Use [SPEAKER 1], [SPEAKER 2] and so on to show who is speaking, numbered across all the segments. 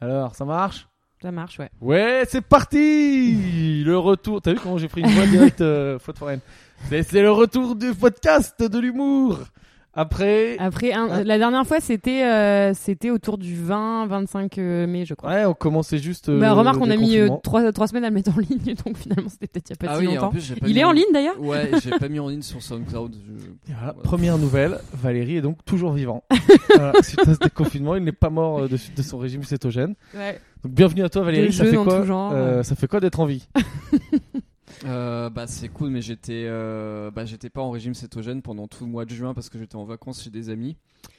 [SPEAKER 1] Alors, ça marche?
[SPEAKER 2] Ça marche, ouais.
[SPEAKER 1] Ouais, c'est parti Le retour. T'as vu comment j'ai pris une voix directe euh, faute foraine C'est c'est le retour du podcast de l'humour. Après,
[SPEAKER 2] Après, un-
[SPEAKER 1] Ah.
[SPEAKER 2] la dernière fois, c'était euh, c'était autour du 20-25 euh, mai, je crois.
[SPEAKER 1] ouais, on commençait juste. euh,
[SPEAKER 2] bah, remarque, on a mis euh,
[SPEAKER 1] confinement.
[SPEAKER 2] trois, trois semaines à le mettre en ligne, donc finalement, c'était peut-être il y a pas
[SPEAKER 3] ah
[SPEAKER 2] si
[SPEAKER 3] oui,
[SPEAKER 2] longtemps.
[SPEAKER 3] en plus, pas
[SPEAKER 2] Il
[SPEAKER 3] mis
[SPEAKER 2] est en ligne d'ailleurs
[SPEAKER 3] Ouais, j'ai pas mis en ligne sur SoundCloud. je-
[SPEAKER 1] Et voilà,
[SPEAKER 3] voilà.
[SPEAKER 1] Première nouvelle, Valérie est donc toujours vivant. Voilà, suite à ce déconfinement, il n'est pas mort euh, de son régime cétogène.
[SPEAKER 2] Ouais.
[SPEAKER 1] Donc bienvenue à toi Valérie, ça fait quoi
[SPEAKER 2] genre.
[SPEAKER 1] euh, Ça fait quoi d'être en vie?
[SPEAKER 3] Euh, bah c'est cool, mais j'étais, euh, bah j'étais pas en régime cétogène pendant tout le mois de juin parce que j'étais en vacances chez des amis.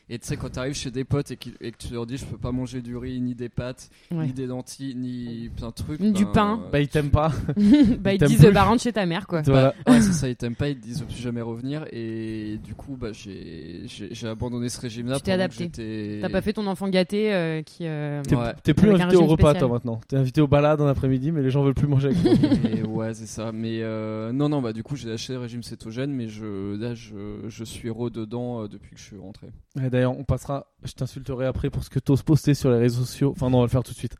[SPEAKER 3] Et tu sais quand t'arrives chez des potes et, que tu leur dis je peux pas manger du riz, ni des pâtes,
[SPEAKER 2] Ouais.
[SPEAKER 3] ni des lentilles, ni plein de trucs.
[SPEAKER 2] Ni du
[SPEAKER 3] ben,
[SPEAKER 2] pain.
[SPEAKER 3] euh,
[SPEAKER 1] Bah il t'aime pas.
[SPEAKER 2] bah, ils
[SPEAKER 1] T'aimes
[SPEAKER 2] disent bah, rentre chez ta mère, quoi.
[SPEAKER 1] Voilà.
[SPEAKER 3] Ouais, c'est ça, ils t'aiment pas, ils te disent plus jamais revenir. Et du coup, bah, j'ai, abandonné ce régime-là.
[SPEAKER 2] Tu t'es adapté. T'as pas fait ton enfant gâté euh, qui. euh,
[SPEAKER 1] T'es
[SPEAKER 3] Ouais.
[SPEAKER 1] plus invité au
[SPEAKER 2] régime
[SPEAKER 1] repas
[SPEAKER 2] spécial.
[SPEAKER 1] toi maintenant. T'es invité aux balades en après-midi, mais les gens veulent plus manger avec toi.
[SPEAKER 3] Et ouais, c'est ça. Mais euh, non, non, bah du coup, j'ai lâché le régime cétogène, mais je, là, je, je suis rededans euh, depuis que je suis rentré.
[SPEAKER 1] Et D'ailleurs, on passera. Je t'insulterai après pour ce que t'oses poster sur les réseaux sociaux. Enfin, non, on va le faire tout de suite.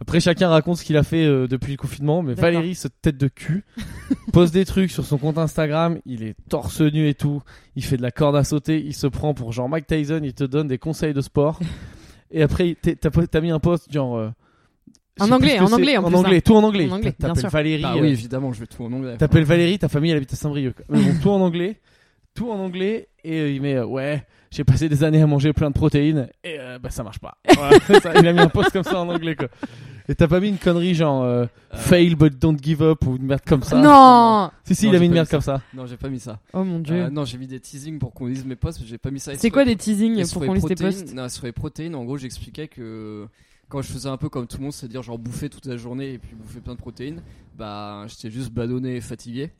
[SPEAKER 1] Après, chacun raconte ce qu'il a fait euh, depuis le confinement. Mais
[SPEAKER 2] D'accord.
[SPEAKER 1] Valérie, cette tête de cul, poste des trucs sur son compte Instagram. Il est torse nu et tout. Il fait de la corde à sauter. Il se prend pour genre Mike Tyson. Il te donne des conseils de sport. Et après, t'es- t'as t'as mis un post genre. euh, je
[SPEAKER 2] En
[SPEAKER 1] sais plus
[SPEAKER 2] anglais,
[SPEAKER 1] ce que
[SPEAKER 2] en
[SPEAKER 1] c'est.
[SPEAKER 2] anglais, en
[SPEAKER 1] en
[SPEAKER 2] plus,
[SPEAKER 1] anglais,
[SPEAKER 2] hein.
[SPEAKER 1] tout en anglais.
[SPEAKER 2] En anglais, bien
[SPEAKER 1] T'appelles
[SPEAKER 2] sûr.
[SPEAKER 1] Valérie.
[SPEAKER 3] Bah
[SPEAKER 1] euh,
[SPEAKER 3] oui, évidemment, je vais tout en anglais.
[SPEAKER 1] T'appelles Valérie, ta famille elle habite à Saint-Brieuc. quoi. Mais bon, tout en anglais, tout en anglais, et euh, il met euh, ouais, j'ai passé des années à manger plein de protéines, et euh, bah ça marche pas. Voilà, ça, il a mis un post comme ça en anglais quoi. Et t'as pas mis une connerie genre euh, fail but don't give up ou une merde comme ça?
[SPEAKER 2] Non
[SPEAKER 1] Si si,
[SPEAKER 3] Non,
[SPEAKER 1] il a mis une merde
[SPEAKER 3] mis
[SPEAKER 1] comme ça.
[SPEAKER 3] Non, j'ai pas mis ça.
[SPEAKER 2] Oh mon dieu.
[SPEAKER 3] Euh, non, j'ai mis des teasings pour qu'on lise mes posts, mais j'ai pas mis ça.
[SPEAKER 2] C'est quoi
[SPEAKER 3] les
[SPEAKER 2] des teasings pour qu'on lise tes posts
[SPEAKER 3] non, sur les protéines, en gros, j'expliquais que quand je faisais un peu comme tout le monde, c'est-à-dire genre bouffer toute la journée et puis bouffer plein de protéines, bah j'étais juste badonné et fatigué.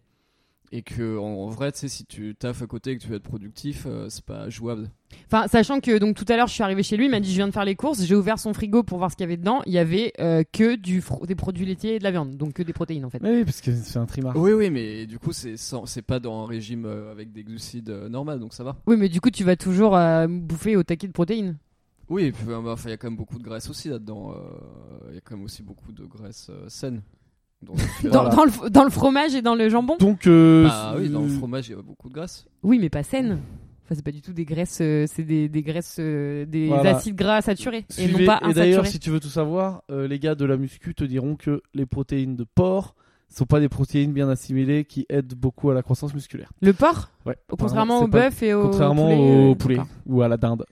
[SPEAKER 3] Et que en, vrai, tu sais, si tu taffes à côté et que tu veux être productif, euh, c'est pas jouable.
[SPEAKER 2] Enfin, sachant que donc tout à l'heure, je suis arrivé chez lui, il m'a dit je viens de faire les courses, j'ai ouvert son frigo pour voir ce qu'il y avait dedans. Il y avait euh, que du des produits laitiers et de la viande, donc que des protéines en fait.
[SPEAKER 1] Mais oui, parce que c'est un trimar.
[SPEAKER 3] Oui, oui, mais du coup, c'est sans- c'est pas dans un régime euh, avec des glucides euh, normal, donc ça va.
[SPEAKER 2] Oui, mais du coup, tu vas toujours euh, bouffer au taquet de protéines.
[SPEAKER 3] Oui, et puis bah, enfin, il y a quand même beaucoup de graisse aussi là-dedans. euh, Il y a quand même aussi beaucoup de graisse euh, saine.
[SPEAKER 2] Dans, le, dans le fromage et dans le jambon?
[SPEAKER 1] Donc euh,
[SPEAKER 3] Bah oui, dans le fromage, il y a beaucoup de graisse.
[SPEAKER 2] Oui, mais pas saine. Enfin, c'est pas du tout des graisses, euh, c'est des, des graisses, euh, des
[SPEAKER 1] Voilà.
[SPEAKER 2] acides gras saturés et non pas
[SPEAKER 1] et d'ailleurs,
[SPEAKER 2] insaturés.
[SPEAKER 1] si tu veux tout savoir, euh, les gars de la muscu te diront que les protéines de porc sont pas des protéines bien assimilées qui aident beaucoup à la croissance musculaire.
[SPEAKER 2] Le porc?
[SPEAKER 1] Ouais.
[SPEAKER 2] Contrairement
[SPEAKER 1] C'est
[SPEAKER 2] au
[SPEAKER 1] pas-
[SPEAKER 2] bœuf et au
[SPEAKER 1] Contrairement
[SPEAKER 2] poulet,
[SPEAKER 1] au poulet
[SPEAKER 2] d'accord.
[SPEAKER 1] ou à la dinde.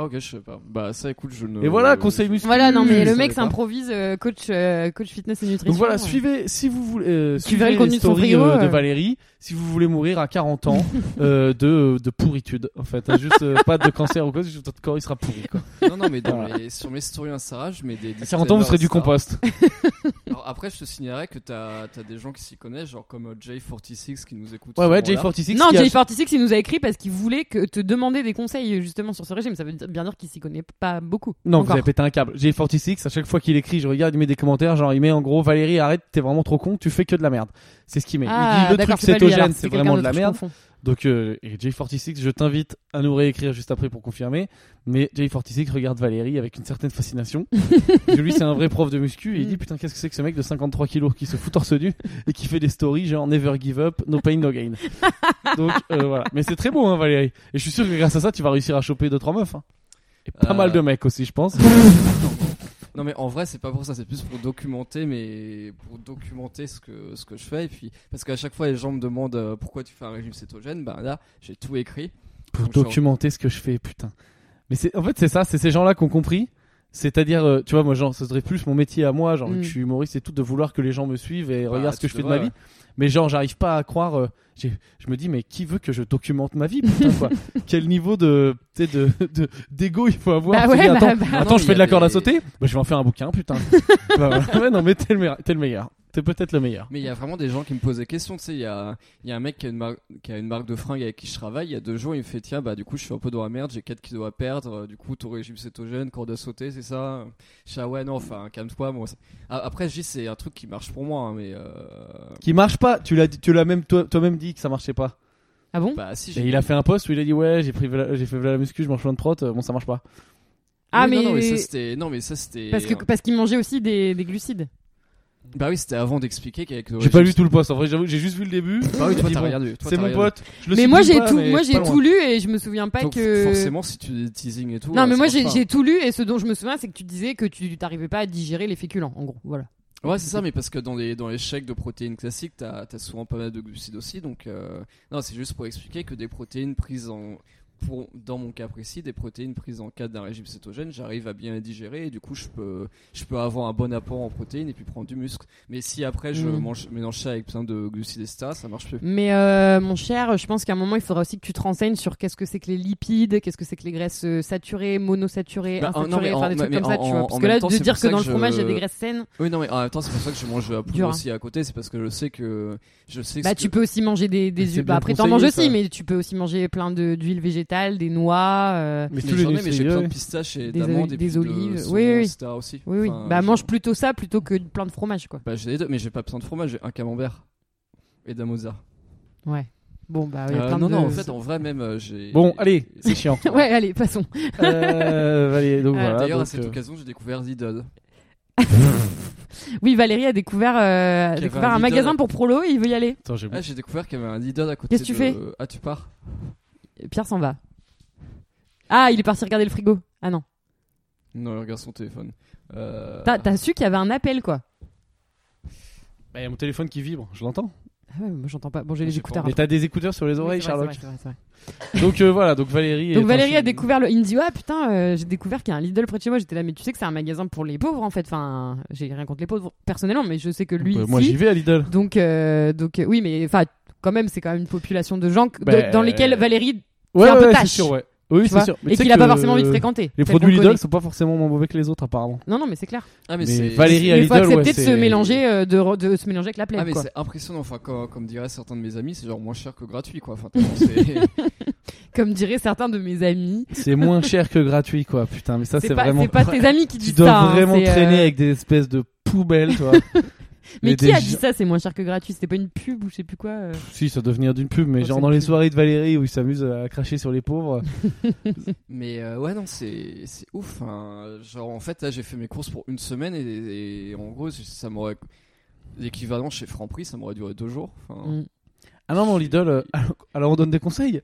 [SPEAKER 3] Ah ok, je sais pas. Bah ça, écoute, je ne.
[SPEAKER 1] Et voilà, conseil muscu.
[SPEAKER 2] Voilà, non mais le mec s'improvise euh, coach, euh, coach fitness et nutrition.
[SPEAKER 1] Donc voilà,
[SPEAKER 2] ouais.
[SPEAKER 1] suivez, si vous voulez, euh, suivez
[SPEAKER 2] le
[SPEAKER 1] les
[SPEAKER 2] contenu de son
[SPEAKER 1] stories,
[SPEAKER 2] frigo,
[SPEAKER 1] euh, de. Valérie, si vous voulez mourir à 40 ans euh, de, de pourritude, en fait. hein, juste euh, pas de cancer ou quoi, juste votre corps il sera pourri. Quoi.
[SPEAKER 3] Non, non, mais dans
[SPEAKER 1] Voilà.
[SPEAKER 3] mes- sur mes stories Instagram, je mets des.
[SPEAKER 1] À 40 ans, vous serez du compost.
[SPEAKER 3] Alors après, je te signalerais que t'as as des gens qui s'y connaissent, genre comme euh, J46 qui nous écoute.
[SPEAKER 1] Ouais, ouais,
[SPEAKER 3] souvent là.
[SPEAKER 1] J46.
[SPEAKER 2] Non,
[SPEAKER 1] qui a-
[SPEAKER 2] J46 il nous a écrit parce qu'il voulait que te demander des conseils justement sur ce régime. Ça veut dire- bien dire qu'il s'y connaît pas beaucoup.
[SPEAKER 1] Non, vous
[SPEAKER 2] Encore.
[SPEAKER 1] avez pété un câble. J46, à chaque fois qu'il écrit, je regarde, il met des commentaires, genre il met en gros Valérie, arrête, t'es vraiment trop con, tu fais que de la merde. C'est ce qu'il met.
[SPEAKER 2] Ah,
[SPEAKER 1] il dit le truc cétogène, c'est vraiment de la merde. Donc, euh, et J46, je t'invite à nous réécrire juste après pour confirmer. Mais J46 regarde Valérie avec une certaine fascination. Que lui, c'est un vrai prof de muscu et il dit Putain, qu'est-ce que c'est que ce mec de 53 kilos qui se fout torse nu et qui fait des stories genre Never give up, no pain, no gain. Donc, euh, voilà. Mais c'est très beau, hein, Valérie. Et je suis sûr que grâce à ça, tu vas réussir à choper 2-3 meufs. hein. Et pas
[SPEAKER 3] Euh.
[SPEAKER 1] mal de mecs aussi, je pense.
[SPEAKER 3] Non, mais en vrai, c'est pas pour ça, c'est plus pour documenter, mais pour documenter ce que, ce que je fais. Et puis, parce qu'à chaque fois, les gens me demandent euh, pourquoi tu fais un régime cétogène. Bah là, j'ai tout écrit.
[SPEAKER 1] pour documenter ce que je fais, putain. Mais c'est, en fait, c'est ça, c'est ces gens-là qui ont compris. C'est-à-dire, euh, tu vois, moi, genre, ce serait plus mon métier à moi, genre,
[SPEAKER 2] Mm.
[SPEAKER 1] que je suis humoriste et tout, de vouloir que les gens me suivent et
[SPEAKER 3] Bah,
[SPEAKER 1] regardent ce que je fais de ma vie. Mais genre, j'arrive pas à croire. euh, je me dis, mais qui veut que je documente ma vie, putain, quoi Quel niveau de, tu sais, de, de, d'ego il faut avoir
[SPEAKER 2] Bah ouais,
[SPEAKER 1] dis, attends,
[SPEAKER 2] bah.
[SPEAKER 1] attends,
[SPEAKER 3] Non,
[SPEAKER 1] je fais de la corde à sauter. Bah, je vais en faire un bouquin, putain. bah, voilà. Ouais, non, mais t'es le meilleur. T'es peut-être le meilleur.
[SPEAKER 3] Mais il y a vraiment des gens qui me posent des questions. Tu sais, il y a, il y a un mec qui a, une marque, qui a une marque de fringues avec qui je travaille. Il y a deux jours, il me fait Tiens, bah du coup, je suis un peu dans la merde, j'ai 4 kilos à perdre. euh, Du coup, ton régime cétogène, corde à sauter, c'est ça? Je dis Ah ouais, non, enfin, calme-toi. Ah, Après, je dis C'est un truc qui marche pour moi, hein, mais. euh,
[SPEAKER 1] Qui marche pas. Tu l'as, dit- tu l'as même toi, toi-même dit que ça marchait pas.
[SPEAKER 2] Ah bon?
[SPEAKER 3] Bah, si
[SPEAKER 1] Et il a fait un post où il a dit ouais j'ai pris j'ai fait la muscu je mange plein de prot euh, bon ça marche pas
[SPEAKER 2] Ah,
[SPEAKER 3] Oui,
[SPEAKER 2] mais,
[SPEAKER 3] non, non, mais ça c'était non mais ça c'était
[SPEAKER 2] parce que parce qu'il mangeait aussi des, des glucides.
[SPEAKER 3] Bah oui c'était avant d'expliquer qu'avec
[SPEAKER 1] J'ai pas lu tout le post. En vrai, j'avoue, j'ai juste vu le début.
[SPEAKER 3] Bah oui toi t'as rien
[SPEAKER 1] C'est mon pote. Je le
[SPEAKER 2] Mais moi j'ai tout,
[SPEAKER 1] mais
[SPEAKER 2] moi j'ai tout lu et je me souviens pas
[SPEAKER 3] Donc,
[SPEAKER 2] que.
[SPEAKER 3] forcément si tu des teasing et tout
[SPEAKER 2] Non,
[SPEAKER 3] euh,
[SPEAKER 2] mais
[SPEAKER 3] ça
[SPEAKER 2] moi j'ai tout lu et ce dont je me souviens c'est que tu disais que tu t'arrivais pas à digérer les féculents en gros. Voilà.
[SPEAKER 3] Ouais, c'est ça, mais parce que dans les, dans les shakes de protéines classiques, t'as as souvent pas mal de glucides aussi. Donc, euh, non, c'est juste pour expliquer que des protéines prises en. Pour, dans mon cas précis, des protéines prises en cadre d'un régime cétogène, j'arrive à bien les digérer et du coup, je peux, je peux avoir un bon apport en protéines et puis prendre du muscle. Mais si après je
[SPEAKER 2] Mm.
[SPEAKER 3] mange, mélange ça avec plein de glucides, etc., ça marche plus.
[SPEAKER 2] Mais euh, mon cher, je pense qu'à un moment il faudra aussi que tu te renseignes sur qu'est-ce que c'est que les lipides, qu'est-ce que c'est que les graisses euh, saturées, monosaturées,
[SPEAKER 3] Bah,
[SPEAKER 2] insaturées, enfin des trucs ça, tu vois. Parce que là,
[SPEAKER 3] temps,
[SPEAKER 2] de dire que dans
[SPEAKER 3] que
[SPEAKER 2] le fromage il y a des graisses saines,
[SPEAKER 3] Oui, non, mais en même temps, c'est pour ça que je mange poudre
[SPEAKER 2] Dur, hein.
[SPEAKER 3] aussi à côté. C'est parce que je sais que. Je sais
[SPEAKER 2] bah tu peux aussi manger des, des. Bah, après t'en manges aussi, mais tu peux aussi manger plein d'huiles végétales, des noix. euh,
[SPEAKER 1] Mais
[SPEAKER 3] Mais
[SPEAKER 1] tous les
[SPEAKER 3] j'en ai, mais j'ai
[SPEAKER 1] nutriments,
[SPEAKER 3] plein
[SPEAKER 1] ouais.
[SPEAKER 3] de pistaches et
[SPEAKER 2] Des
[SPEAKER 3] d'amandes
[SPEAKER 2] oli-
[SPEAKER 3] et
[SPEAKER 2] des
[SPEAKER 3] puis de
[SPEAKER 2] olives. Oui, oui.
[SPEAKER 3] etc. aussi.
[SPEAKER 2] Oui, oui.
[SPEAKER 3] Enfin,
[SPEAKER 2] bah mange plutôt ça plutôt que plein de fromage, quoi.
[SPEAKER 3] Bah j'ai les deux, mais j'ai pas besoin de fromage, j'ai un camembert et de la mozza.
[SPEAKER 2] Ouais. Bon, bah, il y a
[SPEAKER 3] Euh,
[SPEAKER 2] plein
[SPEAKER 3] non,
[SPEAKER 2] de...
[SPEAKER 3] non, en fait, en vrai, même, euh, j'ai.
[SPEAKER 1] Bon, allez, c'est chiant.
[SPEAKER 2] Ouais, allez, passons.
[SPEAKER 1] Euh, allez, donc
[SPEAKER 2] Euh,
[SPEAKER 1] voilà.
[SPEAKER 3] D'ailleurs, à cette
[SPEAKER 1] euh,
[SPEAKER 3] occasion, j'ai découvert Lidl.
[SPEAKER 2] Oui, Valérie a découvert, euh, a découvert
[SPEAKER 3] un
[SPEAKER 2] magasin pour prolo et il veut y aller.
[SPEAKER 1] Attends, j'ai
[SPEAKER 3] Ah, j'ai découvert qu'il y avait un Lidl à côté
[SPEAKER 2] Qu'est-ce que tu
[SPEAKER 3] de-
[SPEAKER 2] fais?
[SPEAKER 3] Ah, tu pars
[SPEAKER 2] Pierre s'en va. Ah, il est parti regarder le frigo. Ah non.
[SPEAKER 3] Non, il regarde son téléphone. Euh...
[SPEAKER 2] T'as t'as su qu'il y avait un appel, quoi.
[SPEAKER 1] Bah, y a mon téléphone qui vibre, je l'entends.
[SPEAKER 2] Ah ouais, moi j'entends pas. Bon, j'ai les
[SPEAKER 3] J'ai
[SPEAKER 2] écouteurs.
[SPEAKER 1] Mais t'as des écouteurs sur les
[SPEAKER 2] Oui,
[SPEAKER 1] oreilles,
[SPEAKER 2] c'est vrai,
[SPEAKER 1] Sherlock.
[SPEAKER 2] c'est vrai, c'est vrai, c'est vrai.
[SPEAKER 1] Donc euh, voilà, donc Valérie.
[SPEAKER 2] Donc Valérie
[SPEAKER 1] un-
[SPEAKER 2] a découvert le. Il me dit ah putain euh, j'ai découvert qu'il y a un Lidl près de chez moi. J'étais là mais tu sais que c'est un magasin pour les pauvres en fait. Enfin j'ai rien contre les pauvres personnellement mais je sais que lui
[SPEAKER 1] Bah, moi
[SPEAKER 2] si.
[SPEAKER 1] j'y vais à Lidl.
[SPEAKER 2] Donc euh, donc euh, oui mais enfin quand même c'est quand même une population de gens que-
[SPEAKER 1] Bah,
[SPEAKER 2] de- dans lesquels Valérie
[SPEAKER 1] Ouais,
[SPEAKER 2] un peu tâche,
[SPEAKER 1] sûr, ouais. Oui,
[SPEAKER 2] tu
[SPEAKER 1] c'est sûr. Mais
[SPEAKER 2] et
[SPEAKER 1] tu
[SPEAKER 2] qu'il a pas forcément envie de fréquenter.
[SPEAKER 1] Les produits Lidl sont pas forcément moins mauvais que les autres apparemment.
[SPEAKER 2] Non non mais c'est clair.
[SPEAKER 3] Ah, mais,
[SPEAKER 1] Mais
[SPEAKER 3] c'est.
[SPEAKER 1] Valérie à
[SPEAKER 2] Il faut
[SPEAKER 1] ouais,
[SPEAKER 2] accepter de se mélanger euh, de, se mélanger avec la plèbe
[SPEAKER 3] Ah, mais c'est impressionnant. Enfin, comme, comme diraient certains de mes amis, c'est genre moins cher que gratuit, quoi. Enfin.
[SPEAKER 2] Comme diraient certains de mes amis.
[SPEAKER 1] C'est moins cher que gratuit quoi. Putain, mais ça c'est vraiment.
[SPEAKER 2] c'est pas tes amis qui
[SPEAKER 1] Tu
[SPEAKER 2] disent
[SPEAKER 1] dois
[SPEAKER 2] ça. hein,
[SPEAKER 1] vraiment
[SPEAKER 2] c'est, euh,
[SPEAKER 1] traîner avec des espèces de poubelles, toi.
[SPEAKER 2] Mais, qui a dit ça C'est moins cher que gratuit. C'était pas une pub ou je sais plus quoi. euh.
[SPEAKER 1] Si, ça doit venir d'une pub, mais
[SPEAKER 2] Oh,
[SPEAKER 1] genre
[SPEAKER 2] c'est
[SPEAKER 1] dans
[SPEAKER 2] une
[SPEAKER 1] les
[SPEAKER 2] pub.
[SPEAKER 1] soirées de Valérie où il s'amuse à cracher sur les pauvres.
[SPEAKER 3] Mais euh, ouais, non, c'est c'est ouf. hein. Genre, en fait, là, j'ai fait mes courses pour une semaine et, et en gros, ça m'aurait. L'équivalent chez Franprix, ça m'aurait duré deux jours. Enfin,
[SPEAKER 2] Mm.
[SPEAKER 1] Ah non, non, Lidl, euh, alors- on donne des conseils.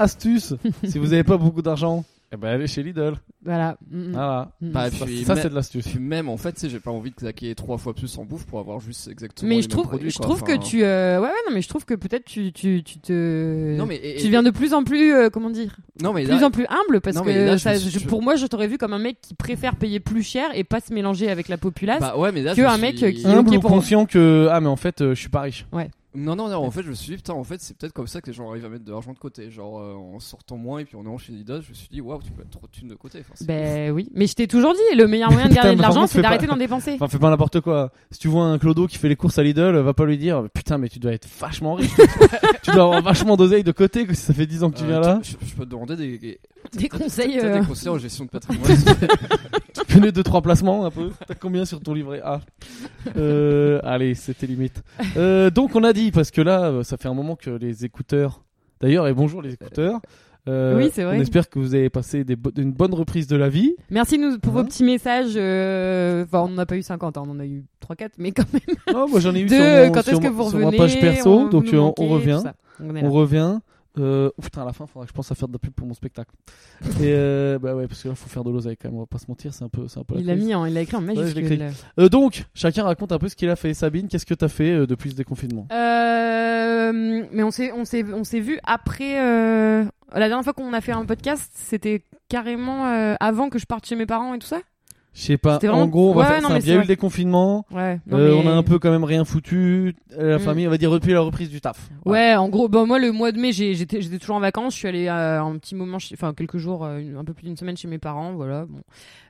[SPEAKER 1] Astuce, si vous avez pas beaucoup d'argent, eh ben allez chez Lidl.
[SPEAKER 2] Voilà. Mm, mm.
[SPEAKER 1] Voilà.
[SPEAKER 2] Mm.
[SPEAKER 3] Bah,
[SPEAKER 1] Ça,
[SPEAKER 3] puis
[SPEAKER 1] ça,
[SPEAKER 3] mais-
[SPEAKER 1] c'est de l'astuce.
[SPEAKER 3] Puis même, en fait, j'ai pas envie de claquer trois fois plus en bouffe pour avoir juste exactement les
[SPEAKER 2] Mais je
[SPEAKER 3] mêmes
[SPEAKER 2] trouve,
[SPEAKER 3] produits,
[SPEAKER 2] je
[SPEAKER 3] quoi.
[SPEAKER 2] trouve
[SPEAKER 3] Enfin,
[SPEAKER 2] que tu, euh, ouais, ouais, non, mais je trouve que peut-être tu, tu, tu te,
[SPEAKER 3] Non, mais. et-
[SPEAKER 2] tu deviens de plus en plus, euh, comment dire,
[SPEAKER 3] Non, mais
[SPEAKER 2] plus
[SPEAKER 3] là-
[SPEAKER 2] en plus humble parce
[SPEAKER 3] non,
[SPEAKER 2] que
[SPEAKER 3] là, je
[SPEAKER 2] ça-
[SPEAKER 3] suis-
[SPEAKER 2] je- pour moi, je t'aurais vu comme un mec qui préfère payer plus cher et pas se mélanger avec la populace.
[SPEAKER 3] Bah ouais, mais là,
[SPEAKER 2] que
[SPEAKER 3] je
[SPEAKER 2] un mec
[SPEAKER 3] suis-
[SPEAKER 2] qui-
[SPEAKER 1] Humble
[SPEAKER 2] ok
[SPEAKER 1] ou
[SPEAKER 2] pour-
[SPEAKER 1] conscient que ah mais en fait euh, je suis pas riche.
[SPEAKER 3] Non, non, non, en fait, je me suis dit, putain, en fait, c'est peut-être comme ça que les gens arrivent à mettre de l'argent de côté. Genre, euh, en sortant moins et puis en allant chez Lidl, je me suis dit, waouh, tu peux mettre trop de thunes de côté. Enfin.
[SPEAKER 2] Ben oui, mais je t'ai toujours dit, le meilleur moyen de
[SPEAKER 1] Putain,
[SPEAKER 2] garder de l'argent, c'est d'arrêter
[SPEAKER 1] pas-
[SPEAKER 2] d'en dépenser.
[SPEAKER 1] Enfin fais pas n'importe quoi. Si tu vois un clodo qui fait les courses à Lidl, va pas lui dire putain mais tu dois être vachement riche. tu dois avoir vachement d'oseille de côté que si ça fait 10 ans que tu
[SPEAKER 3] Euh,
[SPEAKER 1] viens là.
[SPEAKER 3] Je, je peux te demander des, des,
[SPEAKER 2] Des conseils.
[SPEAKER 3] peut-être
[SPEAKER 2] euh,
[SPEAKER 3] des conseils en gestion de patrimoine.
[SPEAKER 1] Tu connais deux trois placements un peu. T'as combien sur ton livret A euh, Allez, c'était limite. Euh, donc on a dit parce que là, ça fait un moment que les écouteurs. D'ailleurs, et bonjour les écouteurs. Euh,
[SPEAKER 2] Oui, c'est vrai.
[SPEAKER 1] On espère que vous avez passé des bo- une bonne reprise de la vie.
[SPEAKER 2] Merci nous pour vos
[SPEAKER 1] Hein
[SPEAKER 2] petits messages. euh, Enfin, on n'en a pas eu 50, hein, on en a eu 3-4, mais quand même.
[SPEAKER 1] Oh, moi j'en ai eu
[SPEAKER 2] De
[SPEAKER 1] sur, mon-
[SPEAKER 2] quand
[SPEAKER 1] sur
[SPEAKER 2] est-ce que
[SPEAKER 1] ma-
[SPEAKER 2] vous
[SPEAKER 1] sur
[SPEAKER 2] revenez
[SPEAKER 1] ma page perso,
[SPEAKER 2] on-
[SPEAKER 1] donc on,
[SPEAKER 2] manquez,
[SPEAKER 1] on revient.
[SPEAKER 2] On
[SPEAKER 1] revient. Euh, oh, putain, à la fin, faudra que je pense à faire de la pub pour mon spectacle. Et euh, bah ouais, parce que là, faut faire de l'oseille quand même. On va pas se mentir, c'est un peu, c'est un peu. la
[SPEAKER 2] Il l'a mis, en- il l'a écrit en majuscule.
[SPEAKER 1] Euh, donc, chacun raconte un peu ce qu'il a fait. Sabine, qu'est-ce que t'as fait euh, depuis ce déconfinement?
[SPEAKER 2] Euh, mais on s'est, on s'est, on s'est vu après. euh, La dernière fois qu'on a fait un podcast, c'était carrément euh, avant que je parte chez mes parents et tout ça?
[SPEAKER 1] Je sais pas.
[SPEAKER 2] C'était
[SPEAKER 1] En
[SPEAKER 2] vraiment-
[SPEAKER 1] gros, on va
[SPEAKER 2] Ouais,
[SPEAKER 1] faire
[SPEAKER 2] non, mais
[SPEAKER 1] Il y a eu
[SPEAKER 2] vrai.
[SPEAKER 1] le déconfinement.
[SPEAKER 2] Ouais. non,
[SPEAKER 1] Euh,
[SPEAKER 2] mais-
[SPEAKER 1] On a un peu quand même rien foutu. Euh, La
[SPEAKER 2] Mm.
[SPEAKER 1] famille, on va dire depuis la reprise du taf.
[SPEAKER 2] Ouais, en gros, bon, moi le mois de mai, j'étais, toujours en vacances. Je suis allée euh, un petit moment, chez- enfin quelques jours, euh, un peu plus d'une semaine chez mes parents. Voilà. Bon,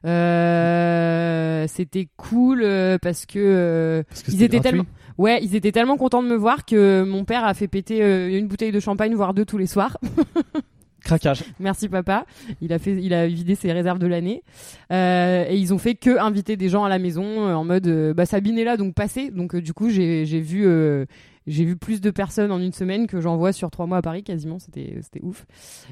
[SPEAKER 2] Euh, c'était cool euh, parce que euh,
[SPEAKER 1] Parce que
[SPEAKER 2] ils étaient
[SPEAKER 1] gratuit.
[SPEAKER 2] tellement, ouais, ils étaient tellement contents de me voir que mon père a fait péter une bouteille de champagne, voire deux tous les soirs.
[SPEAKER 1] Craquage.
[SPEAKER 2] Merci papa. Il a fait, il a vidé ses réserves de l'année. Euh, et ils ont fait que inviter des gens à la maison euh, en mode, euh, bah Sabine est là donc passez. Donc euh, du coup j'ai j'ai vu, j'ai vu plus de personnes en une semaine que j'en vois sur trois mois à Paris quasiment. C'était c'était ouf.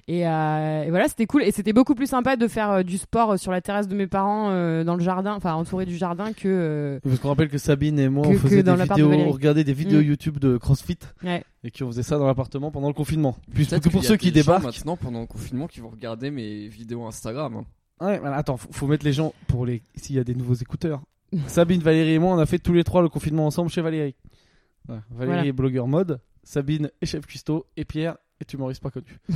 [SPEAKER 2] Et, euh, et voilà, c'était cool. Et c'était beaucoup plus sympa de faire euh, du sport euh, sur la terrasse de mes parents euh, dans le jardin, enfin entouré du jardin que. euh,
[SPEAKER 1] Parce qu'on rappelle que Sabine et moi,
[SPEAKER 2] Que-
[SPEAKER 1] on faisait
[SPEAKER 2] dans
[SPEAKER 1] des
[SPEAKER 2] de
[SPEAKER 1] vidéos,
[SPEAKER 2] Valérie.
[SPEAKER 1] on regardait des vidéos. YouTube de CrossFit
[SPEAKER 2] Ouais.
[SPEAKER 1] et qu'on faisait ça dans l'appartement pendant le confinement. Puis
[SPEAKER 3] Peut-être
[SPEAKER 1] que pour
[SPEAKER 3] y a
[SPEAKER 1] ceux qui
[SPEAKER 3] des gens
[SPEAKER 1] débarquent,
[SPEAKER 3] maintenant pendant le confinement qui vont regarder mes vidéos Instagram. hein.
[SPEAKER 1] Ouais, voilà, attends, faut, faut mettre les gens pour les s'il y a des nouveaux écouteurs. Sabine, Valérie et moi, on a fait tous les trois le confinement ensemble chez Valérie. Valérie
[SPEAKER 2] Voilà.
[SPEAKER 1] est blogueur mode, Sabine est chef cuistot et Pierre est humoriste pas connu.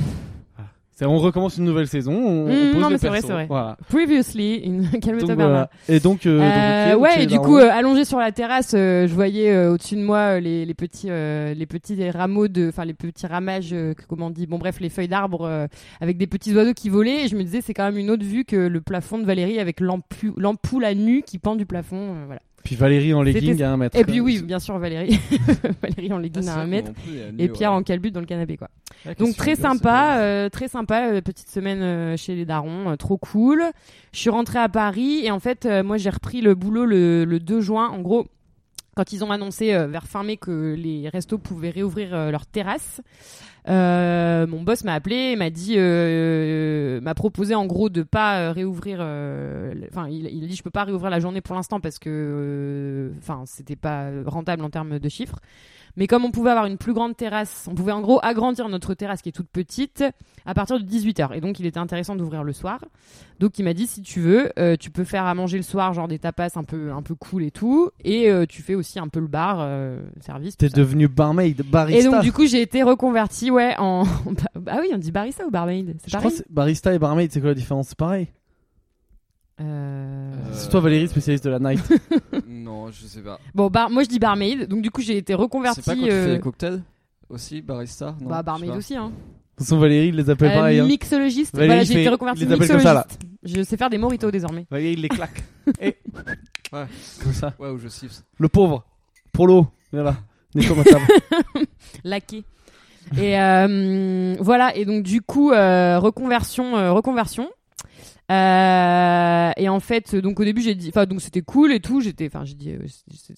[SPEAKER 1] C'est- on recommence une nouvelle saison. On, on
[SPEAKER 2] Mm,
[SPEAKER 1] pose
[SPEAKER 2] non, mais c'est vrai, c'est vrai.
[SPEAKER 1] Voilà.
[SPEAKER 2] Previously, in... calme-toi
[SPEAKER 1] voilà. Et donc, euh,
[SPEAKER 2] Euh,
[SPEAKER 1] donc,
[SPEAKER 2] ouais, et du coup, euh, allongé sur la terrasse, je voyais au-dessus de moi les, les petits, les petits rameaux de, enfin les petits ramages, comment on dit, bon bref, les feuilles d'arbres avec des petits oiseaux qui volaient. Et je me disais, c'est quand même une autre vue que le plafond de Valérie avec l'ampoule à nu qui pend du plafond, voilà.
[SPEAKER 1] Puis Valérie en legging à un mètre.
[SPEAKER 2] Et puis oui, bien sûr Valérie, Valérie en
[SPEAKER 3] Ah,
[SPEAKER 2] legging
[SPEAKER 3] c'est
[SPEAKER 2] à
[SPEAKER 3] vrai
[SPEAKER 2] un
[SPEAKER 3] que
[SPEAKER 2] mètre. Et Pierre
[SPEAKER 3] ouais.
[SPEAKER 2] en calbut dans le canapé quoi.
[SPEAKER 1] Ouais,
[SPEAKER 2] Donc
[SPEAKER 1] qu'est-ce
[SPEAKER 2] très sympa, euh, très sympa, euh, petite semaine euh, chez les darons, euh, trop cool. Je suis rentrée à Paris et en fait, euh, moi j'ai repris le boulot le, le 2 juin. En gros, quand ils ont annoncé euh, vers fin mai que les restos pouvaient réouvrir euh, leurs terrasses, euh, mon boss m'a appelé, m'a dit, euh, m'a proposé en gros de pas euh, réouvrir. euh, Enfin, il, dit je peux pas réouvrir la journée pour l'instant parce que, euh, enfin, c'était pas rentable en termes de chiffres. Mais comme on pouvait avoir une plus grande terrasse, on pouvait en gros agrandir notre terrasse qui est toute petite à partir de 18h. Et donc il était intéressant d'ouvrir le soir. Donc il m'a dit si tu veux, euh, tu peux faire à manger le soir, genre des tapas un peu, un peu cool et tout. Et euh, tu fais aussi un peu le bar, euh, service.
[SPEAKER 1] T'es devenu barmaid, barista.
[SPEAKER 2] Et donc du coup j'ai été reconvertie ouais en... ah oui on dit barista ou barmaid C'est
[SPEAKER 1] Je crois
[SPEAKER 2] pareil
[SPEAKER 1] que c'est- barista et barmaid, c'est quoi la différence? C'est pareil?
[SPEAKER 2] Euh,
[SPEAKER 1] C'est toi Valérie, spécialiste de la night.
[SPEAKER 3] Non, je sais pas.
[SPEAKER 2] Bon bar... moi je dis barmaid. Donc du coup j'ai été reconvertie.
[SPEAKER 3] C'est pas quand tu
[SPEAKER 2] euh,
[SPEAKER 3] fais des cocktails aussi, barista non,
[SPEAKER 2] Bah barmaid aussi hein.
[SPEAKER 1] De toute façon, Valérie, il les appelle
[SPEAKER 2] Euh,
[SPEAKER 1] pareil. hein.
[SPEAKER 2] Mixologiste.
[SPEAKER 1] Valérie,
[SPEAKER 2] voilà,
[SPEAKER 1] il
[SPEAKER 2] j'ai été reconvertie
[SPEAKER 1] il les appelle comme ça, là.
[SPEAKER 2] mixologiste. Je sais faire des moritos désormais.
[SPEAKER 1] Valérie, il les claque. Et...
[SPEAKER 3] Ouais.
[SPEAKER 1] Comme ça.
[SPEAKER 3] Ouais, ou je siffle.
[SPEAKER 1] Le pauvre. Pour l'eau. Voilà. N'est comme
[SPEAKER 2] laqué. Et euh, voilà, et donc du coup, euh, reconversion, euh, reconversion. Euh, et en fait, donc au début, j'ai dit, enfin, donc c'était cool et tout. J'étais, enfin, j'ai dit, euh,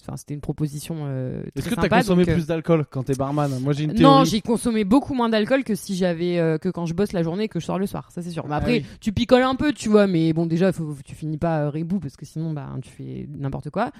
[SPEAKER 2] enfin, c'était une proposition euh,
[SPEAKER 1] Est-ce que t'as consommé
[SPEAKER 2] donc, euh,
[SPEAKER 1] plus d'alcool quand t'es barman? Moi, j'ai une théorie.
[SPEAKER 2] non, j'ai consommé beaucoup moins d'alcool que si j'avais euh, que quand je bosse la journée et que je sors le soir, ça c'est sûr. Mais
[SPEAKER 1] Ah
[SPEAKER 2] après,
[SPEAKER 1] oui.
[SPEAKER 2] tu picoles un peu, tu vois, mais bon déjà, faut, tu finis pas euh, rebou parce que sinon, bah, tu fais n'importe quoi.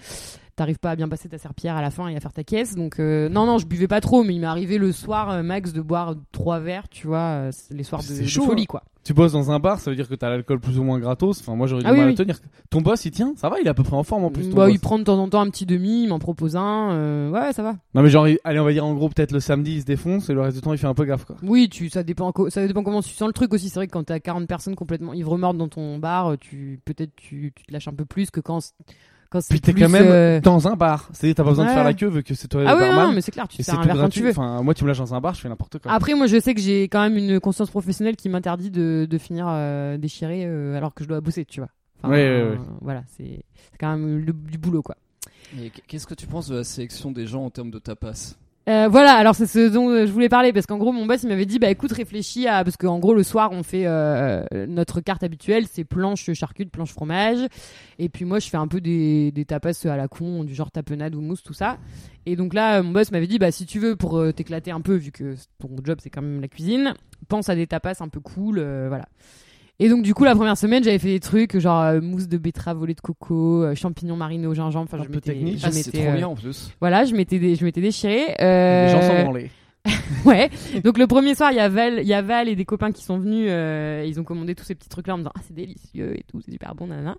[SPEAKER 2] T'arrives pas à bien passer ta serpillère à la fin et à faire ta caisse. Donc euh, non, non, je buvais pas trop, mais il m'est arrivé le soir euh, max de boire trois verres, tu vois, euh, les soirs de,
[SPEAKER 1] C'est
[SPEAKER 2] de
[SPEAKER 1] chaud,
[SPEAKER 2] folie
[SPEAKER 1] hein.
[SPEAKER 2] quoi.
[SPEAKER 1] Tu bosses dans un bar, ça veut dire que t'as l'alcool plus ou moins gratos. Enfin, moi, j'aurais du
[SPEAKER 2] Ah oui,
[SPEAKER 1] mal
[SPEAKER 2] oui.
[SPEAKER 1] à tenir. Ton boss, il tient Ça va Il est à peu près en forme en plus. ton
[SPEAKER 2] Bah,
[SPEAKER 1] boss.
[SPEAKER 2] il prend de temps en temps un petit demi, il m'en propose un. euh, ouais, ça va.
[SPEAKER 1] Non, mais genre, il- allez, on va dire en gros, peut-être le samedi, il se défonce et le reste du temps, il fait un peu gaffe, quoi.
[SPEAKER 2] Oui, tu, ça dépend, co- ça dépend comment tu sens le truc aussi. C'est vrai que quand t'as 40 personnes complètement ivres mortes dans ton bar, tu peut-être tu, tu te lâches un peu plus que quand quand c'est
[SPEAKER 1] Puis t'es quand même
[SPEAKER 2] euh,
[SPEAKER 1] dans un bar. C'est-à-dire, t'as pas besoin de faire la queue vu que c'est toi le
[SPEAKER 2] Ah oui,
[SPEAKER 1] barman.
[SPEAKER 2] non, mais c'est clair, tu te
[SPEAKER 1] c'est
[SPEAKER 2] sers un verre quand tu veux.
[SPEAKER 1] Enfin, moi, tu me lâches dans un bar, je fais n'importe quoi.
[SPEAKER 2] Après, moi, je sais que j'ai quand même une conscience professionnelle qui m'interdit de, de finir euh, déchiré euh, alors que je dois bosser, tu vois. Enfin,
[SPEAKER 1] Ouais, ouais, ouais.
[SPEAKER 2] voilà, c'est c'est quand même le- du boulot, quoi.
[SPEAKER 3] Et qu'est-ce que tu penses de la sélection des gens en termes de tapas?
[SPEAKER 2] Euh, voilà, alors c'est ce dont euh, je voulais parler parce qu'en gros mon boss il m'avait dit bah écoute réfléchis à parce qu'en gros le soir on fait euh, notre carte habituelle c'est planche charcute planche fromage. Et puis moi je fais un peu des, des tapas à la con du genre tapenade ou mousse tout ça. Et donc là euh, mon boss m'avait dit bah si tu veux pour euh, t'éclater un peu vu que ton job c'est quand même la cuisine pense à des tapas un peu cool euh, voilà et donc du coup la première semaine j'avais fait des trucs genre euh, mousse de betterave lait de coco euh, champignons marinés au gingembre enfin je
[SPEAKER 1] technique.
[SPEAKER 3] Ah, trop
[SPEAKER 2] euh,
[SPEAKER 3] bien en plus.
[SPEAKER 2] voilà je je m'étais déchiré
[SPEAKER 1] Les gens s'en branlaient.
[SPEAKER 2] Ouais. Donc le premier soir, il y a Val, il y a Val et des copains qui sont venus. euh, ils ont commandé tous ces petits trucs-là en me disant ah c'est délicieux et tout, c'est super bon, nanana.